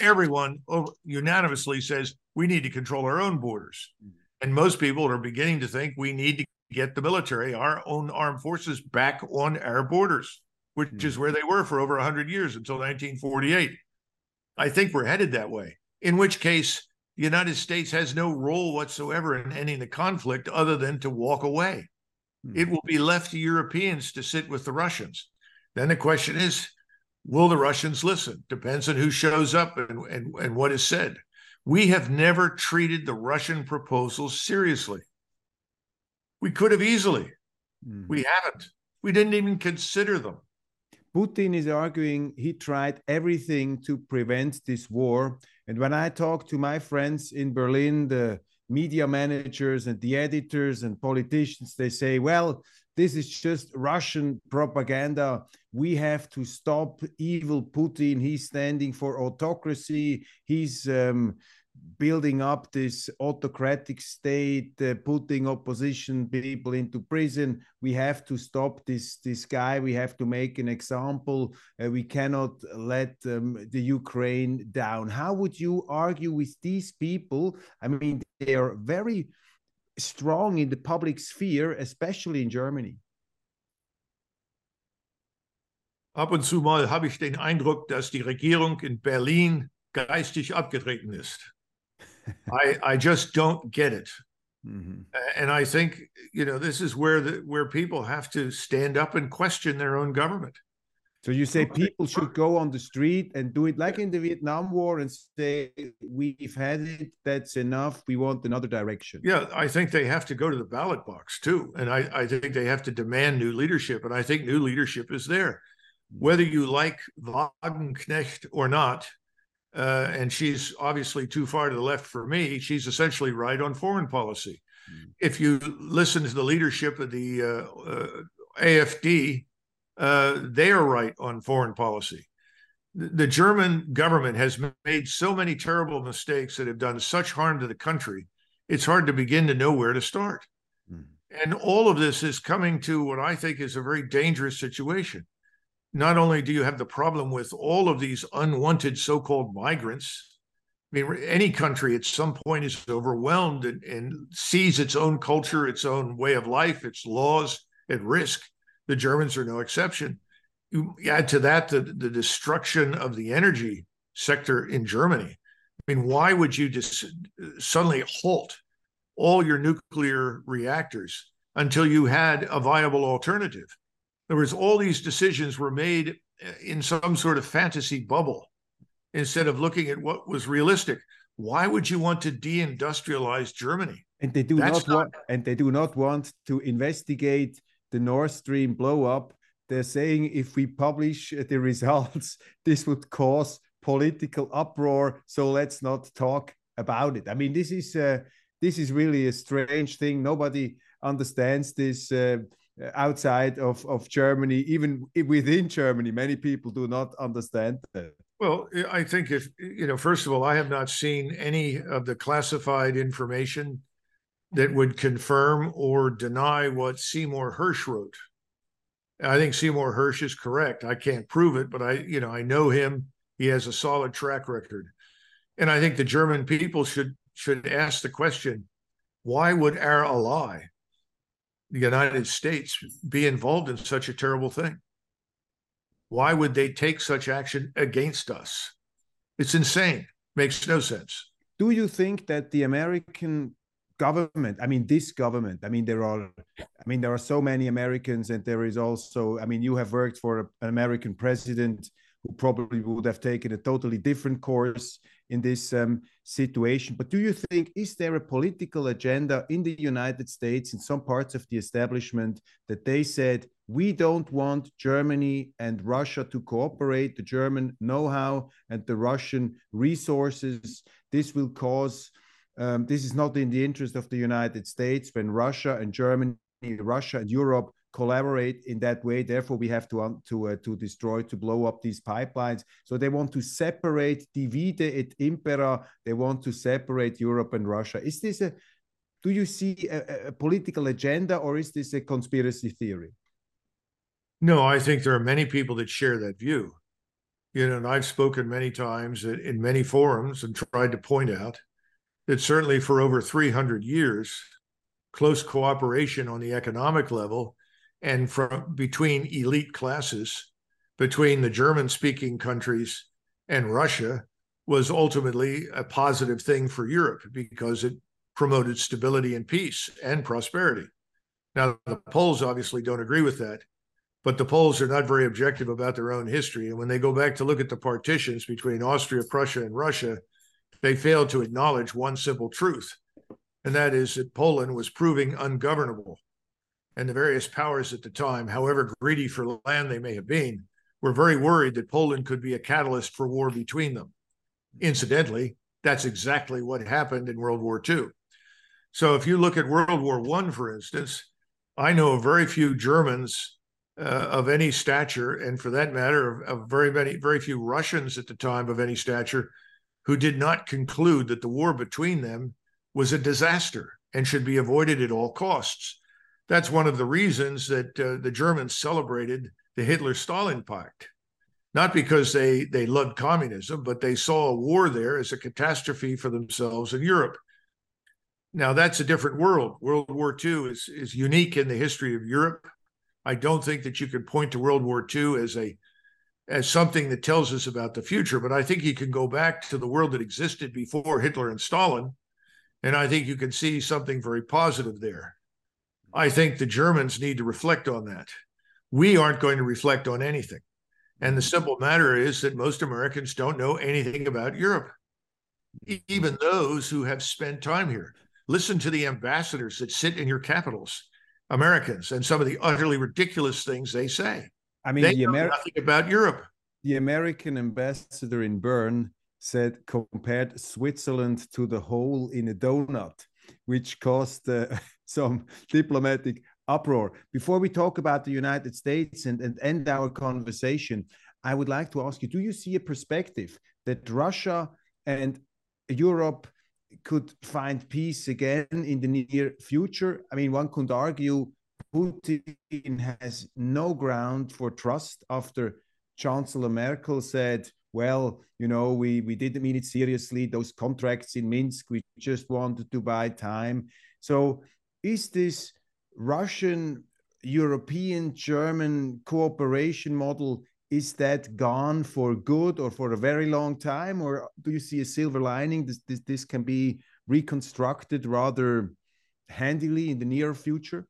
Everyone unanimously says we need to control our own borders. And most people are beginning to think we need to get the military, our own armed forces, back on our borders which mm-hmm. is where they were for over 100 years until 1948. I think we're headed that way, in which case, the United States has no role whatsoever in ending the conflict other than to walk away. Mm-hmm. It will be left to Europeans to sit with the Russians. Then the question is, will the Russians listen? Depends on who shows up and, and, and what is said. We have never treated the Russian proposals seriously. We could have easily. Mm-hmm. We haven't. We didn't even consider them. Putin is arguing he tried everything to prevent this war. And when I talk to my friends in Berlin, the media managers and the editors and politicians, they say, well, this is just Russian propaganda. We have to stop evil Putin. He's standing for autocracy. He's um, building up this autocratic state, uh, putting opposition people into prison. We have to stop this this guy. We have to make an example. Uh, we cannot let um, the Ukraine down. How would you argue with these people? I mean, they are very strong in the public sphere, especially in Germany? Ab und zu mal habe ich den Eindruck, dass die Regierung in Berlin geistig abgetreten ist. I, I just don't get it. Mm-hmm. And I think you know this is where the where people have to stand up and question their own government. So you say people should go on the street and do it like in the Vietnam War and say we've had it, that's enough, we want another direction. Yeah, I think they have to go to the ballot box too, and I, I think they have to demand new leadership, and I think new leadership is there, whether you like Wagenknecht or not. Uh, and she's obviously too far to the left for me. She's essentially right on foreign policy. Mm. If you listen to the leadership of the uh, uh, AFD, uh, they are right on foreign policy. The German government has made so many terrible mistakes that have done such harm to the country, it's hard to begin to know where to start. Mm. And all of this is coming to what I think is a very dangerous situation. Not only do you have the problem with all of these unwanted so called migrants, I mean, any country at some point is overwhelmed and, and sees its own culture, its own way of life, its laws at risk. The Germans are no exception. You add to that the, the destruction of the energy sector in Germany. I mean, why would you just suddenly halt all your nuclear reactors until you had a viable alternative? In other words, all these decisions were made in some sort of fantasy bubble instead of looking at what was realistic. Why would you want to deindustrialize Germany? And they do not, not want, and they do not want to investigate the Nord Stream blow up. They're saying if we publish the results, this would cause political uproar. So let's not talk about it. I mean, this is uh, this is really a strange thing. Nobody understands this uh, outside of, of Germany, even within Germany. Many people do not understand that. Well, I think if you know, first of all, I have not seen any of the classified information that would confirm or deny what Seymour Hersh wrote. I think Seymour Hersh is correct. I can't prove it, but I, you know, I know him. He has a solid track record. And I think the German people should should ask the question, why would our ally, the United States, be involved in such a terrible thing? Why would they take such action against us? It's insane. Makes no sense. Do you think that the American government i mean this government i mean there are i mean there are so many americans and there is also i mean you have worked for an american president who probably would have taken a totally different course in this um, situation. But do you think is there a political agenda in the united states in some parts of the establishment that they said we don't want germany and russia to cooperate the german know-how and the russian resources this will cause um, this is not in the interest of the United States when Russia and Germany, Russia and Europe collaborate in that way. Therefore, we have to um, to uh, to destroy, to blow up these pipelines. So they want to separate, divide et impera. They want to separate Europe and Russia. Is this a? Do you see a, a political agenda, or is this a conspiracy theory? No, I think there are many people that share that view. You know, and I've spoken many times in many forums and tried to point out that certainly for over 300 years, close cooperation on the economic level and from between elite classes, between the German speaking countries and Russia, was ultimately a positive thing for Europe because it promoted stability and peace and prosperity. Now, the Poles obviously don't agree with that, but the Poles are not very objective about their own history. And when they go back to look at the partitions between Austria, Prussia, and Russia, they failed to acknowledge one simple truth, and that is that Poland was proving ungovernable. And the various powers at the time, however greedy for land they may have been, were very worried that Poland could be a catalyst for war between them. Incidentally, that's exactly what happened in World War II. So if you look at World War I, for instance, I know very few Germans uh, of any stature, and for that matter, of, of very many, very few Russians at the time of any stature who did not conclude that the war between them was a disaster and should be avoided at all costs. That's one of the reasons that uh, the Germans celebrated the Hitler Stalin Pact. Not because they, they loved communism, but they saw a war there as a catastrophe for themselves and Europe. Now that's a different world. World War II is is unique in the history of Europe. I don't think that you could point to World War II as a as something that tells us about the future, but I think you can go back to the world that existed before Hitler and Stalin, and I think you can see something very positive there. I think the Germans need to reflect on that. We aren't going to reflect on anything. And the simple matter is that most Americans don't know anything about Europe, even those who have spent time here. Listen to the ambassadors that sit in your capitals, Americans, and some of the utterly ridiculous things they say. I mean, they the know Ameri- nothing about Europe. the American ambassador in Bern said compared Switzerland to the hole in a donut, which caused uh, some diplomatic uproar. Before we talk about the United States and, and end our conversation, I would like to ask you do you see a perspective that Russia and Europe could find peace again in the near future? I mean, one could argue Putin has no ground for trust after Chancellor Merkel said, well, you know, we, we didn't mean it seriously. Those contracts in Minsk, we just wanted to buy time. So is this Russian, European, German cooperation model, is that gone for good or for a very long time? Or do you see a silver lining? This, this, this can be reconstructed rather handily in the near future?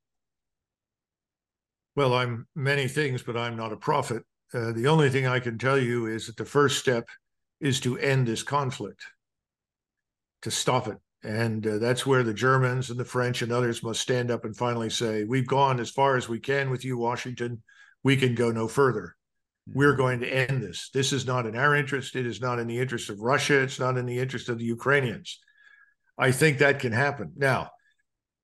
Well, I'm many things, but I'm not a prophet. Uh, the only thing I can tell you is that the first step is to end this conflict, to stop it. And uh, that's where the Germans and the French and others must stand up and finally say, We've gone as far as we can with you, Washington. We can go no further. We're going to end this. This is not in our interest. It is not in the interest of Russia. It's not in the interest of the Ukrainians. I think that can happen. Now,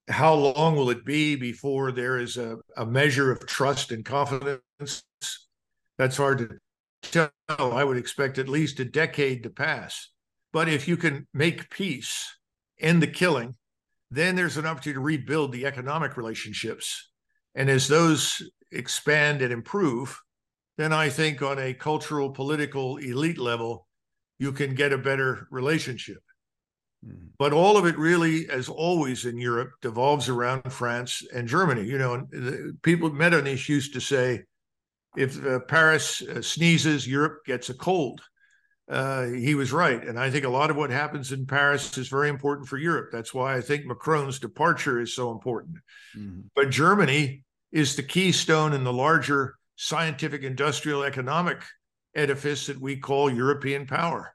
how long will it be before there is a, a measure of trust and confidence? That's hard to tell. I would expect at least a decade to pass. But if you can make peace, end the killing, then there's an opportunity to rebuild the economic relationships. And as those expand and improve, then I think on a cultural, political, elite level, you can get a better relationship. Mm-hmm. But all of it really, as always in Europe, devolves around France and Germany. You know, people, Metternich used to say, if uh, Paris uh, sneezes, Europe gets a cold. Uh, he was right. And I think a lot of what happens in Paris is very important for Europe. That's why I think Macron's departure is so important. Mm-hmm. But Germany is the keystone in the larger scientific, industrial, economic edifice that we call European power.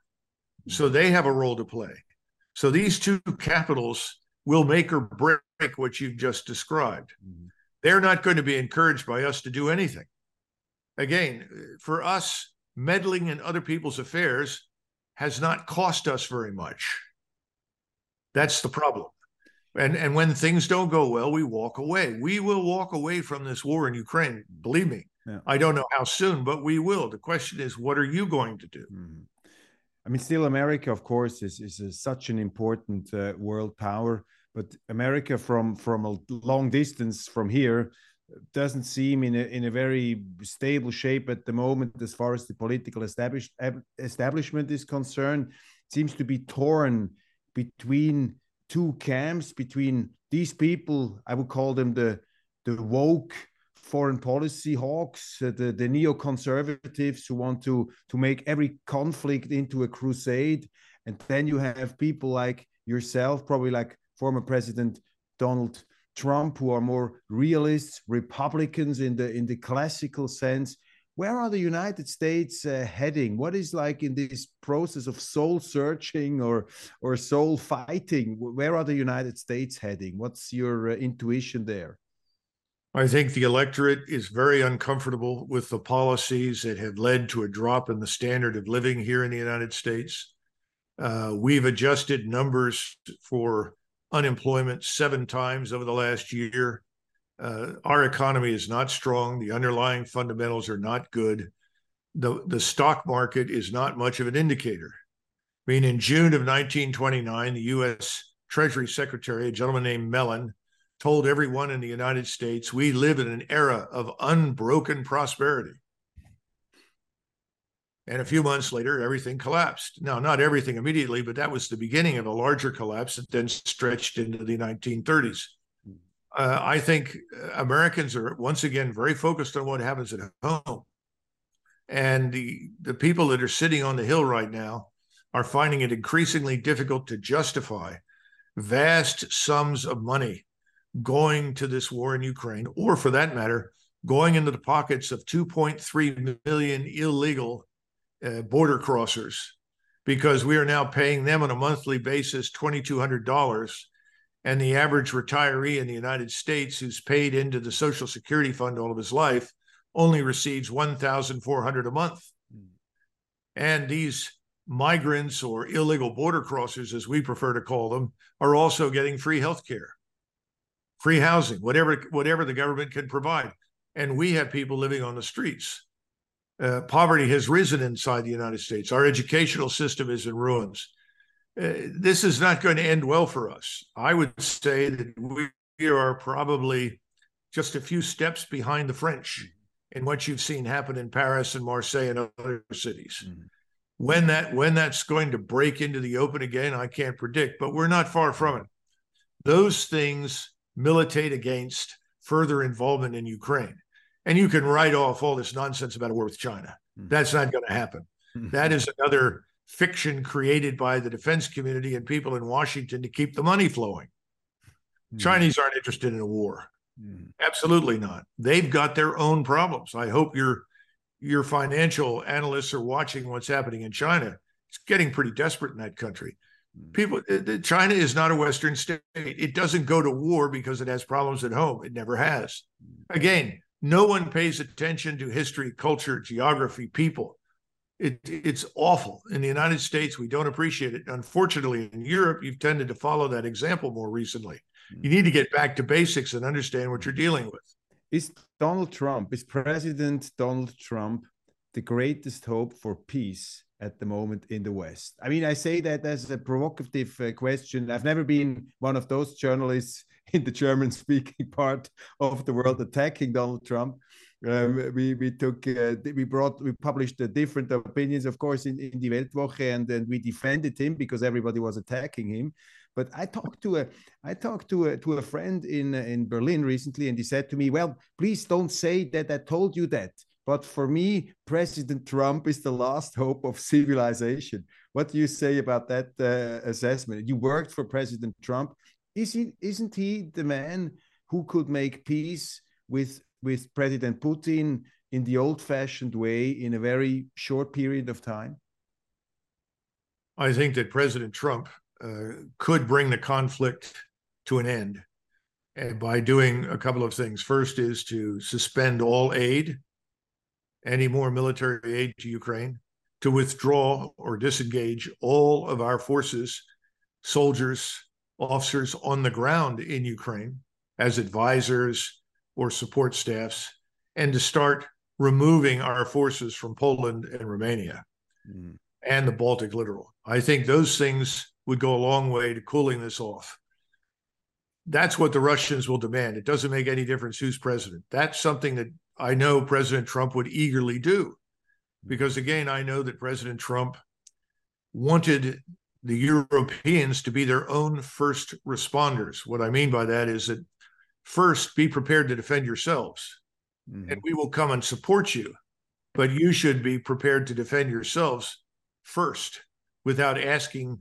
So they have a role to play. So these two capitals will make or break what you've just described. Mm-hmm. They're not going to be encouraged by us to do anything. Again, for us, meddling in other people's affairs has not cost us very much. That's the problem. And and when things don't go well, we walk away. We will walk away from this war in Ukraine. Believe me. Yeah. I don't know how soon, but we will. The question is, what are you going to do? Mm-hmm. I mean, still, America, of course, is is a, such an important uh, world power. But America, from from a long distance from here, doesn't seem in a in a very stable shape at the moment, as far as the political established establishment is concerned. It seems to be torn between two camps, between these people. I would call them the the woke foreign policy hawks, uh, the, the neoconservatives who want to, to make every conflict into a crusade. And then you have people like yourself, probably like former President Donald Trump, who are more realists, Republicans in the in the classical sense. Where are the United States uh, heading? What is like in this process of soul searching or or soul fighting? Where are the United States heading? What's your uh, intuition there? I think the electorate is very uncomfortable with the policies that have led to a drop in the standard of living here in the United States. Uh, we've adjusted numbers for unemployment seven times over the last year. Uh, our economy is not strong. The underlying fundamentals are not good. The, the stock market is not much of an indicator. I mean, in June of 1929, the U.S. Treasury Secretary, a gentleman named Mellon, told everyone in the United States we live in an era of unbroken prosperity. And a few months later, everything collapsed. Now, not everything immediately, but that was the beginning of a larger collapse that then stretched into the 1930s. Uh, I think Americans are once again very focused on what happens at home. And the, the people that are sitting on the Hill right now are finding it increasingly difficult to justify vast sums of money going to this war in Ukraine, or for that matter, going into the pockets of 2.3 million illegal uh, border crossers, because we are now paying them on a monthly basis $2,200. And the average retiree in the United States who's paid into the Social Security Fund all of his life only receives $1,400 a month. Hmm. And these migrants or illegal border crossers, as we prefer to call them, are also getting free health care, free housing, whatever, whatever the government can provide. And we have people living on the streets. Uh, poverty has risen inside the United States. Our educational system is in ruins. Uh, this is not going to end well for us. I would say that we are probably just a few steps behind the French in what you've seen happen in Paris and Marseille and other cities. Mm-hmm. When that when that's going to break into the open again, I can't predict, but we're not far from it. Those things militate against further involvement in Ukraine. And you can write off all this nonsense about a war with China. Mm-hmm. That's not going to happen. Mm-hmm. That is another fiction created by the defense community and people in Washington to keep the money flowing. Mm-hmm. Chinese aren't interested in a war. Absolutely not. They've got their own problems. I hope your your financial analysts are watching what's happening in China. It's getting pretty desperate in that country. Mm-hmm. People, uh, China is not a Western state. It doesn't go to war because it has problems at home. It never has. Mm-hmm. Again, no one pays attention to history, culture, geography, people. It, it's awful. In the United States, we don't appreciate it. Unfortunately, in Europe, you've tended to follow that example more recently. You need to get back to basics and understand what you're dealing with. Is Donald Trump, is President Donald Trump the greatest hope for peace at the moment in the West? I mean, I say that as a provocative uh, question. I've never been one of those journalists in the German speaking part of the world attacking Donald Trump. Um, we we took uh, we brought we published uh, different opinions, of course, in, in the Weltwoche, and then we defended him because everybody was attacking him. But I talked to a I talked to a to a friend in in Berlin recently, and he said to me, "Well, please don't say that I told you that." But for me, President Trump is the last hope of civilization. What do you say about that uh, assessment? You worked for President Trump. Is he, isn't he the man who could make peace with, with President Putin in the old fashioned way in a very short period of time? I think that President Trump uh, could bring the conflict to an end by doing a couple of things. First is to suspend all aid, any more military aid to Ukraine, to withdraw or disengage all of our forces, soldiers, officers on the ground in Ukraine as advisors or support staffs, and to start removing our forces from Poland and Romania mm. and the Baltic littoral. I think those things would go a long way to cooling this off. That's what the Russians will demand. It doesn't make any difference who's president. That's something that I know President Trump would eagerly do. Because again, I know that President Trump wanted the Europeans to be their own first responders. What I mean by that is that first, be prepared to defend yourselves, mm-hmm. and we will come and support you. But you should be prepared to defend yourselves first without asking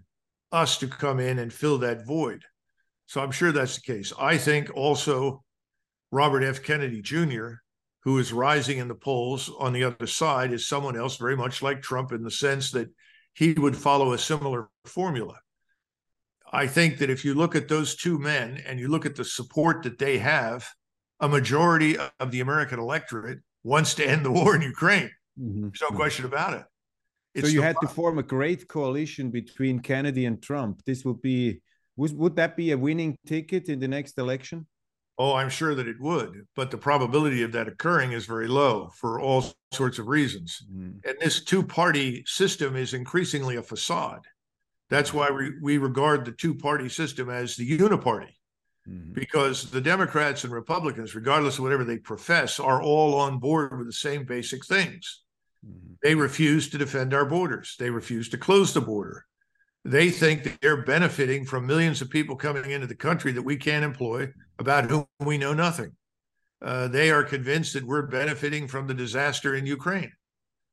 us to come in and fill that void. So I'm sure that's the case. I think also Robert F. Kennedy Jr., who is rising in the polls on the other side, is someone else very much like Trump in the sense that he would follow a similar formula. I think that if you look at those two men and you look at the support that they have, a majority of the American electorate wants to end the war in Ukraine. Mm-hmm. There's no question about it. It's so you had to form a great coalition between Kennedy and Trump. This would be would, would that be a winning ticket in the next election? Oh, I'm sure that it would, but the probability of that occurring is very low for all sorts of reasons. Mm. And this two-party system is increasingly a facade. That's why we, we regard the two-party system as the uniparty. Mm-hmm. Because the Democrats and Republicans, regardless of whatever they profess, are all on board with the same basic things Mm-hmm. They refuse to defend our borders. They refuse to close the border. They think they're benefiting from millions of people coming into the country that we can't employ, about whom we know nothing. Uh, they are convinced that we're benefiting from the disaster in Ukraine.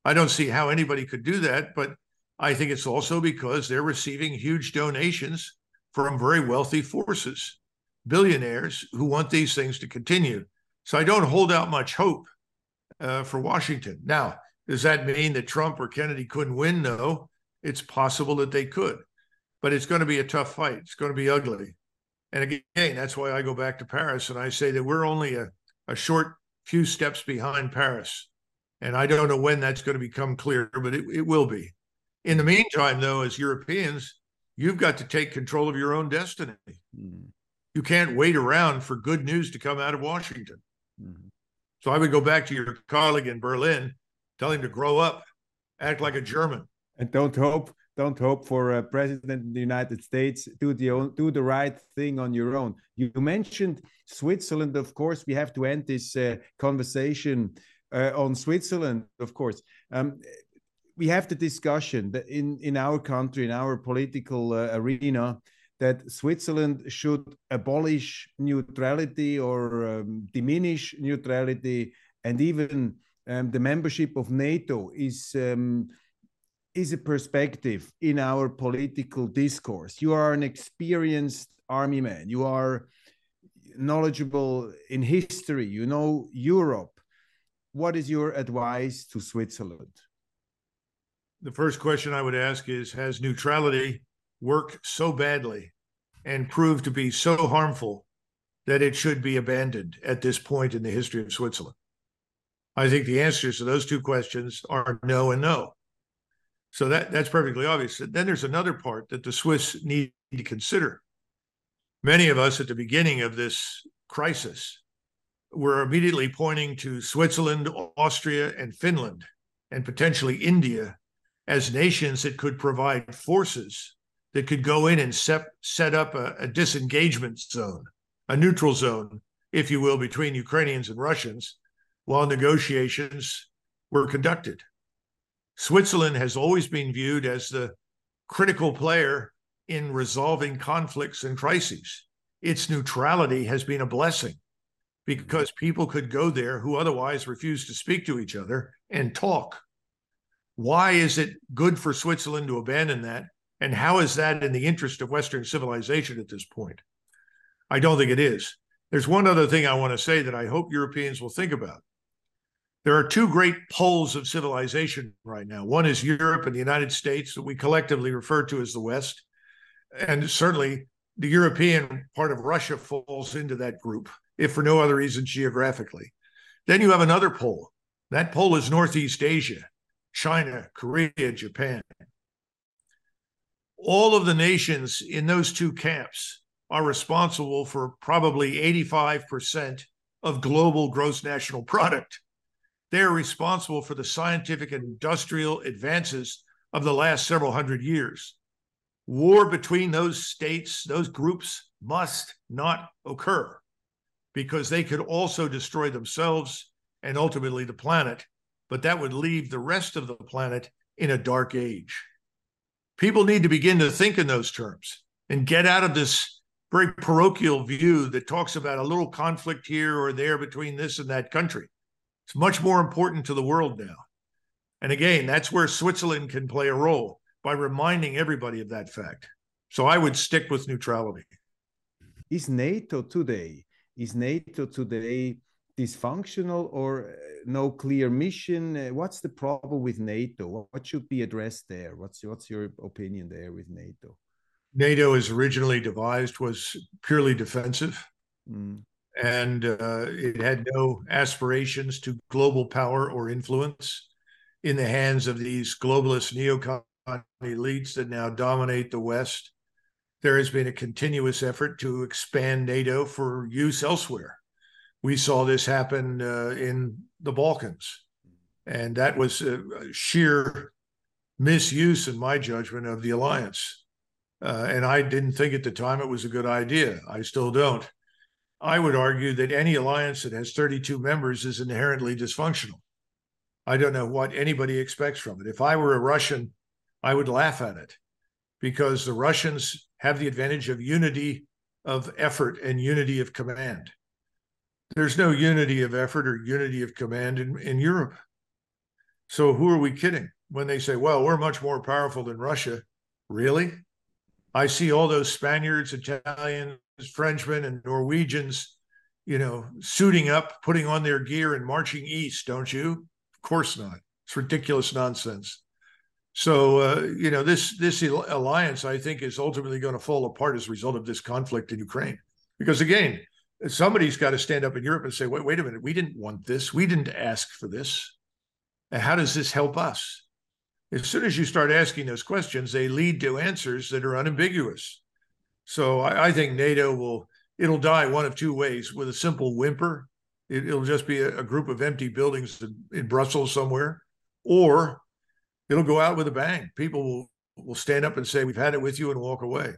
I don't see how anybody could do that, but I think it's also because they're receiving huge donations from very wealthy forces, billionaires who want these things to continue. So I don't hold out much hope uh, for Washington. Now, does that mean that Trump or Kennedy couldn't win? No, it's possible that they could, but it's going to be a tough fight. It's going to be ugly. And again, that's why I go back to Paris and I say that we're only a, a short few steps behind Paris. And I don't know when that's going to become clear, but it, it will be. In the meantime, though, as Europeans, you've got to take control of your own destiny. Mm. You can't wait around for good news to come out of Washington. Mm. So I would go back to your colleague in Berlin, tell him to grow up, act like a German, and don't hope don't hope for a president in the United States. Do the do the right thing on your own. You mentioned Switzerland. Of course, we have to end this uh, conversation uh, on Switzerland. Of course, um, we have the discussion in in our country, in our political uh, arena, that Switzerland should abolish neutrality or um, diminish neutrality, and even um, the membership of NATO is um, is a perspective in our political discourse. You are an experienced army man. You are knowledgeable in history. You know Europe. What is your advice to Switzerland? The first question I would ask is Has neutrality worked so badly and proved to be so harmful that it should be abandoned at this point in the history of Switzerland? I think the answers to those two questions are no and no. So that that's perfectly obvious. Then there's another part that the Swiss need to consider. Many of us at the beginning of this crisis were immediately pointing to Switzerland, Austria, and Finland, and potentially India as nations that could provide forces that could go in and set, set up a, a disengagement zone, a neutral zone, if you will, between Ukrainians and Russians while negotiations were conducted. Switzerland has always been viewed as the critical player in resolving conflicts and crises. Its neutrality has been a blessing because people could go there who otherwise refuse to speak to each other and talk. Why is it good for Switzerland to abandon that? And how is that in the interest of Western civilization at this point? I don't think it is. There's one other thing I want to say that I hope Europeans will think about. There are two great poles of civilization right now. One is Europe and the United States, that we collectively refer to as the West. And certainly the European part of Russia falls into that group, if for no other reason geographically. Then you have another pole. That pole is Northeast Asia, China, Korea, Japan. All of the nations in those two camps are responsible for probably 85% of global gross national product. They're responsible for the scientific and industrial advances of the last several hundred years. War between those states, those groups must not occur because they could also destroy themselves and ultimately the planet, but that would leave the rest of the planet in a dark age. People need to begin to think in those terms and get out of this very parochial view that talks about a little conflict here or there between this and that country. It's much more important to the world now. And again, that's where Switzerland can play a role by reminding everybody of that fact. So I would stick with neutrality. Is NATO today is NATO today dysfunctional or uh, no clear mission? Uh, what's the problem with NATO? What should be addressed there? What's what's your opinion there with NATO? NATO, as originally devised, was purely defensive. Mm and uh, it had no aspirations to global power or influence in the hands of these globalist neocon elites that now dominate the West. There has been a continuous effort to expand NATO for use elsewhere. We saw this happen uh, in the Balkans, and that was sheer misuse, in my judgment, of the alliance. Uh, and I didn't think at the time it was a good idea. I still don't. I would argue that any alliance that has 32 members is inherently dysfunctional. I don't know what anybody expects from it. If I were a Russian, I would laugh at it because the Russians have the advantage of unity of effort and unity of command. There's no unity of effort or unity of command in, in Europe. So who are we kidding when they say, well, we're much more powerful than Russia? Really? I see all those Spaniards, Italians, Frenchmen, and Norwegians, you know, suiting up, putting on their gear and marching east, don't you? Of course not. It's ridiculous nonsense. So uh, you know this this alliance, I think, is ultimately going to fall apart as a result of this conflict in Ukraine. Because again, somebody's got to stand up in Europe and say, "Wait, wait a minute, we didn't want this. We didn't ask for this. And how does this help us?" As soon as you start asking those questions, they lead to answers that are unambiguous. So I, I think NATO will it'll die one of two ways: with a simple whimper, it, will just be a, a, group of empty buildings in, in Brussels somewhere, or it'll go out with a bang. People will will stand up and say, "We've had it with you," and walk away.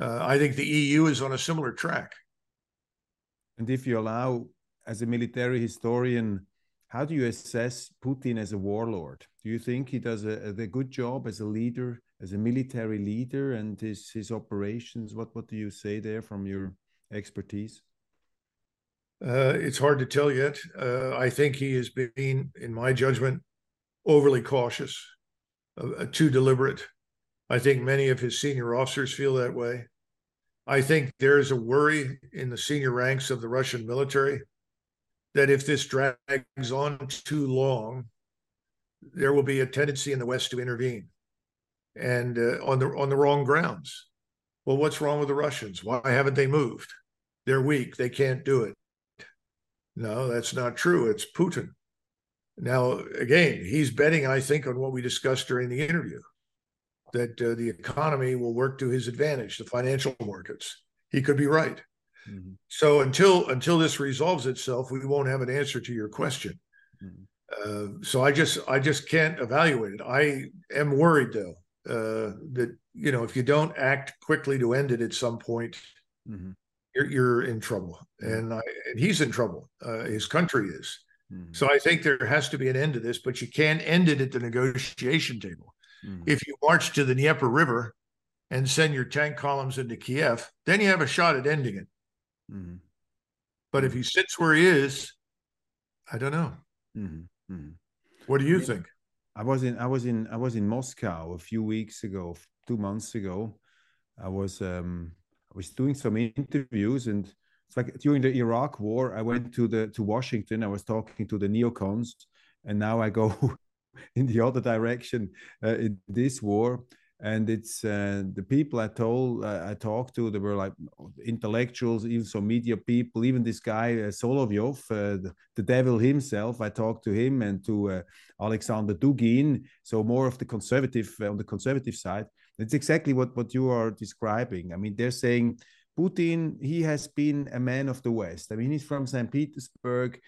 Uh, I think the EU is on a similar track. And if you allow, as a military historian, how do you assess Putin as a warlord? Do you think he does a, a good job as a leader, as a military leader, and his his operations? What what do you say there from your expertise? Uh, it's hard to tell yet. Uh, I think he has been, in my judgment, overly cautious, uh, uh, too deliberate. I think many of his senior officers feel that way. I think there's a worry in the senior ranks of the Russian military that if this drags on too long, there will be a tendency in the West to intervene, and uh, on the on the wrong grounds. Well, what's wrong with the Russians? Why haven't they moved? They're weak. They can't do it. No, that's not true. It's Putin. Now, again, he's betting, I think, on what we discussed during the interview that uh, the economy will work to his advantage, the financial markets. He could be right. Mm-hmm. So until until this resolves itself, we won't have an answer to your question. Mm-hmm. Uh, so I just I just can't evaluate it. I am worried though uh, that you know if you don't act quickly to end it at some point, mm-hmm. you're, you're in trouble, mm-hmm. and I, and he's in trouble. Uh, his country is. Mm-hmm. So I think there has to be an end to this, but you can't end it at the negotiation table. Mm-hmm. If you march to the Dnieper River and send your tank columns into Kiev, then you have a shot at ending it. Mm-hmm. But if he sits where he is, I don't know. Mm-hmm. What do you think? I was in I was in I was in Moscow a few weeks ago, two months ago. I was um I was doing some interviews and it's like during the Iraq war, I went to the to Washington. I was talking to the neocons, and now I go in the other direction uh, in this war. And it's uh, the people I told uh, I talked to. They were like intellectuals, even some media people. Even this guy uh, Solovyov, uh, the, the, devil himself. I talked to him and to uh, Alexander Dugin. So more of the conservative on the conservative side. It's exactly what what you are describing. I mean, they're saying Putin, he has been a man of the West. I mean, he's from St. Petersburg.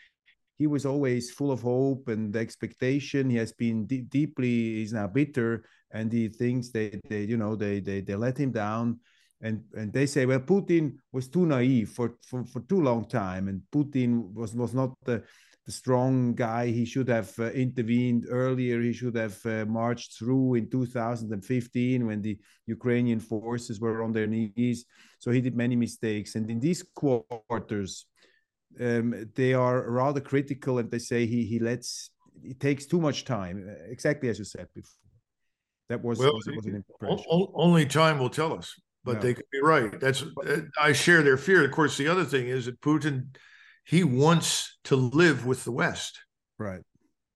He was always full of hope and expectation. He has been d- deeply, he's now bitter, and he thinks they, they you know, they, they, they let him down. And, and they say, well, Putin was too naive for, for, for too long time, and Putin was, was not the, the strong guy. He should have uh, intervened earlier. He should have uh, marched through in 2015 when the Ukrainian forces were on their knees. So he did many mistakes. And in these quarters, um, they are rather critical and they say he, he lets, it takes too much time, exactly as you said before. That was, well, was, was an impression. Only time will tell us, but they could be right. That's uh, I share their fear. Of course, the other thing is that Putin he wants to live with the West. Right.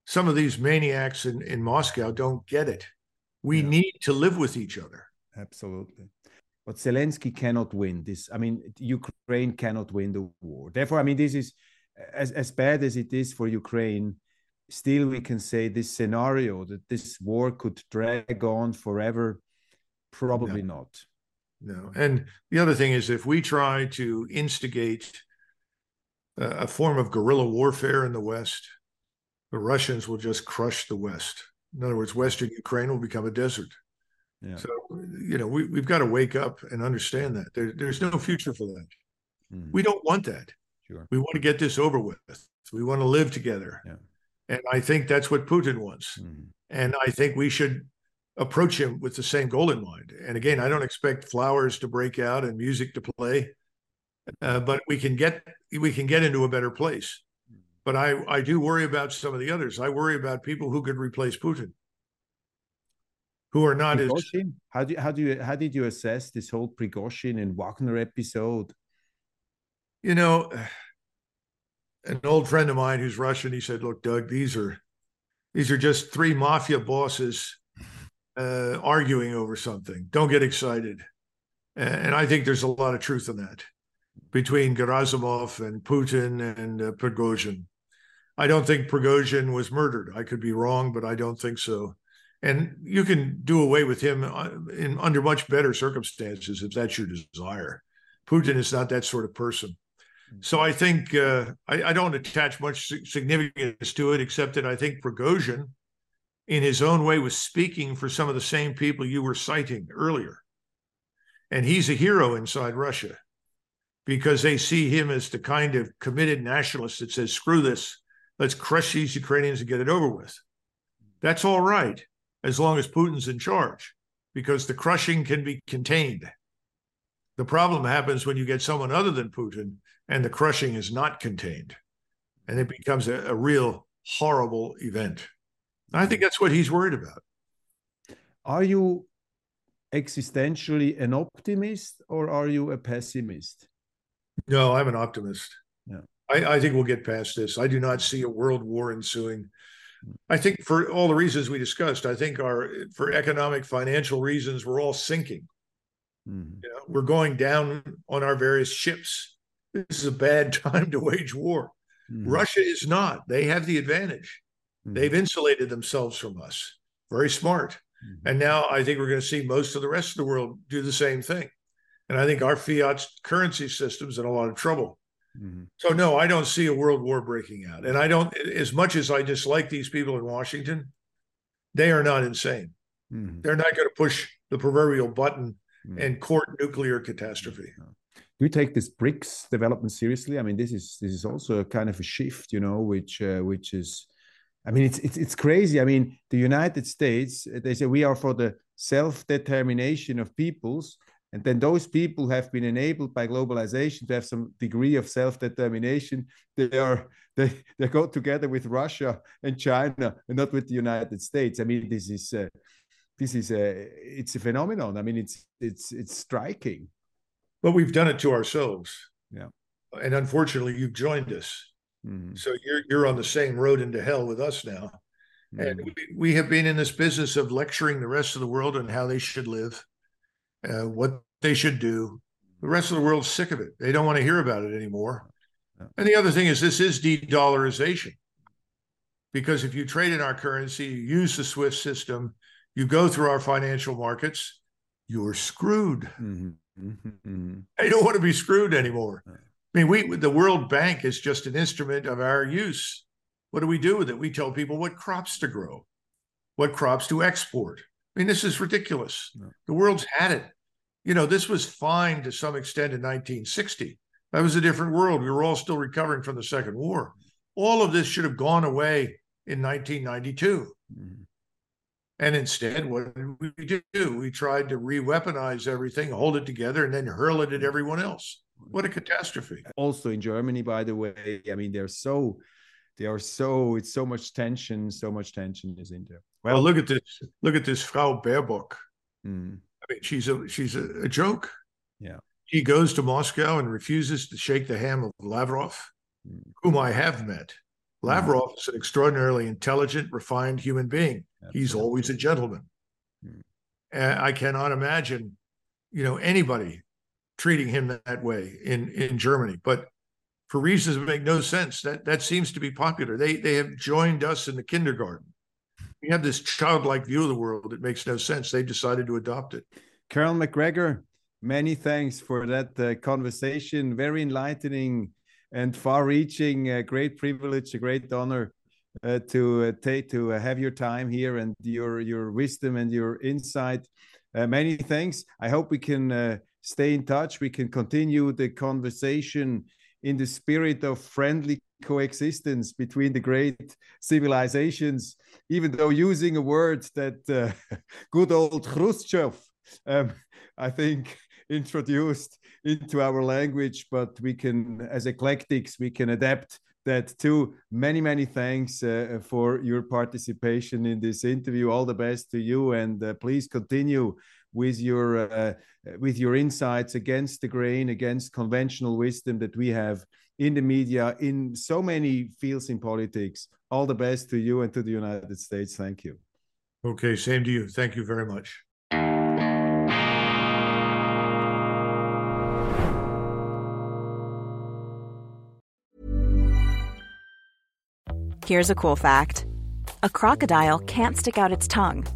Some of these maniacs in, in Moscow don't get it. We yeah. need to live with each other. Absolutely. But Zelensky cannot win this. I mean, Ukraine cannot win the war. Therefore, I mean, this is as, as bad as it is for Ukraine. Still, we can say this scenario that this war could drag on forever. Probably no. not. No. And the other thing is, if we try to instigate uh, a form of guerrilla warfare in the West, the Russians will just crush the West. In other words, Western Ukraine will become a desert. Yeah. So, you know, we, we've got to wake up and understand that there, there's no future for that. Mm. We don't want that. Sure. We want to get this over with. We want to live together. Yeah. And I think that's what Putin wants. Mm. And I think we should approach him with the same goal in mind. And again, I don't expect flowers to break out and music to play, uh, but we can get we can get into a better place. But I I do worry about some of the others. I worry about people who could replace Putin, who are not Prigozhin? as. How do you, how do you how did you assess this whole Prigozhin and Wagner episode? You know, an old friend of mine who's Russian. He said, "Look, Doug, these are these are just three mafia bosses uh, arguing over something. Don't get excited. And I think there's a lot of truth in that between Gerasimov and Putin and uh, Prigozhin. I don't think Prigozhin was murdered. I could be wrong, but I don't think so. And you can do away with him uh, in under much better circumstances if that's your desire. Putin is not that sort of person. So I think uh, I, I, don't attach much significance to it, except that I think Prigozhin in his own way, was speaking for some of the same people you were citing earlier. And he's a hero inside Russia because they see him as the kind of committed nationalist that says, screw this, let's crush these Ukrainians and get it over with. That's all right, as long as Putin's in charge, because the crushing can be contained. The problem happens when you get someone other than Putin and the crushing is not contained. And it becomes a, a real horrible event. I think that's what he's worried about. Are you existentially an optimist or are you a pessimist? No, I'm an optimist. Yeah. I, I think we'll get past this. I do not see a world war ensuing. I think for all the reasons we discussed, I think our for economic financial reasons, we're all sinking. Mm-hmm. You know, we're going down on our various ships. This is a bad time to wage war. Mm-hmm. Russia is not. They have the advantage. Mm-hmm. They've insulated themselves from us. Very smart. Mm-hmm. And now I think we're going to see most of the rest of the world do the same thing. And I think our fiat currency system's in a lot of trouble. Mm-hmm. So no, I don't see a world war breaking out. And I don't as much as I dislike these people in Washington, they are not insane. Mm-hmm. They're not going to push the proverbial button mm-hmm. and court nuclear catastrophe. Do you take this BRICS development seriously? I mean, this is this is also a kind of a shift, you know, which uh, which is I mean, it's, it's, it's crazy. I mean, the United States, they say we are for the self determination of peoples. And then those people have been enabled by globalization to have some degree of self determination. They are they they go together with Russia and China, and not with the United States. I mean, this is uh, this is a it's a phenomenon. I mean, it's it's it's striking. But we've done it to ourselves. Yeah. And unfortunately, you've joined us. Mm-hmm. So you're you're on the same road into hell with us now. Mm-hmm. And we, we, have been in this business of lecturing the rest of the world on how they should live, uh, what they should do. The rest of the world's sick of it. They don't want to hear about it anymore. And the other thing is, this is de-dollarization, because if you trade in our currency, you use the SWIFT system, you go through our financial markets, you're screwed. Mm-hmm. mm-hmm. They don't want to be screwed anymore. I mean, we the World Bank is just an instrument of our use. What do we do with it? We tell people what crops to grow, what crops to export. I mean, this is ridiculous. The world's had it. You know, this was fine to some extent in 1960. That was a different world. We were all still recovering from the Second War. All of this should have gone away in 1992. Mm-hmm. And instead, what did we do? We tried to re weaponize everything, hold it together, and then hurl it at everyone else. What a catastrophe. Also in Germany, by the way, I mean, they're so, they are so, it's so much tension, so much tension is in there. Well, well look at this, look at this Frau Baerbock. Mm. I mean, she's a, she's a, a joke. Yeah. He goes to Moscow and refuses to shake the hand of Lavrov, mm. whom I have met. Hmm. Lavrov is an extraordinarily intelligent, refined human being. Absolutely. He's always a gentleman. Mm. And I cannot imagine, you know, anybody treating him that way in in Germany. But for reasons that make no sense, that that seems to be popular. They they have joined us in the kindergarten. We have this childlike view of the world that makes no sense. They've decided to adopt it. Colonel MacGregor, many thanks for that uh, conversation. Very enlightening and far-reaching. A great privilege, a great honor uh, to uh, take to uh, have your time here and your your wisdom and your insight. Uh, many thanks. I hope we can uh, stay in touch. We can continue the conversation in the spirit of friendly coexistence between the great civilizations, even though using a word that uh, good old Khrushchev, um, I think, introduced into our language, but we can, as eclectics, we can adapt that too. Many, many thanks uh, for your participation in this interview. All the best to you, and uh, please continue with your uh, with your insights against the grain, against conventional wisdom that we have in the media, in so many fields in politics. All the best to you and to the United States. Thank you. Okay, same to you. Thank you very much. Here's a cool fact a crocodile can't stick out its tongue.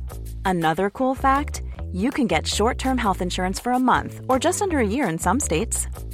Another cool fact you can get short term health insurance for a month or just under a year in some states.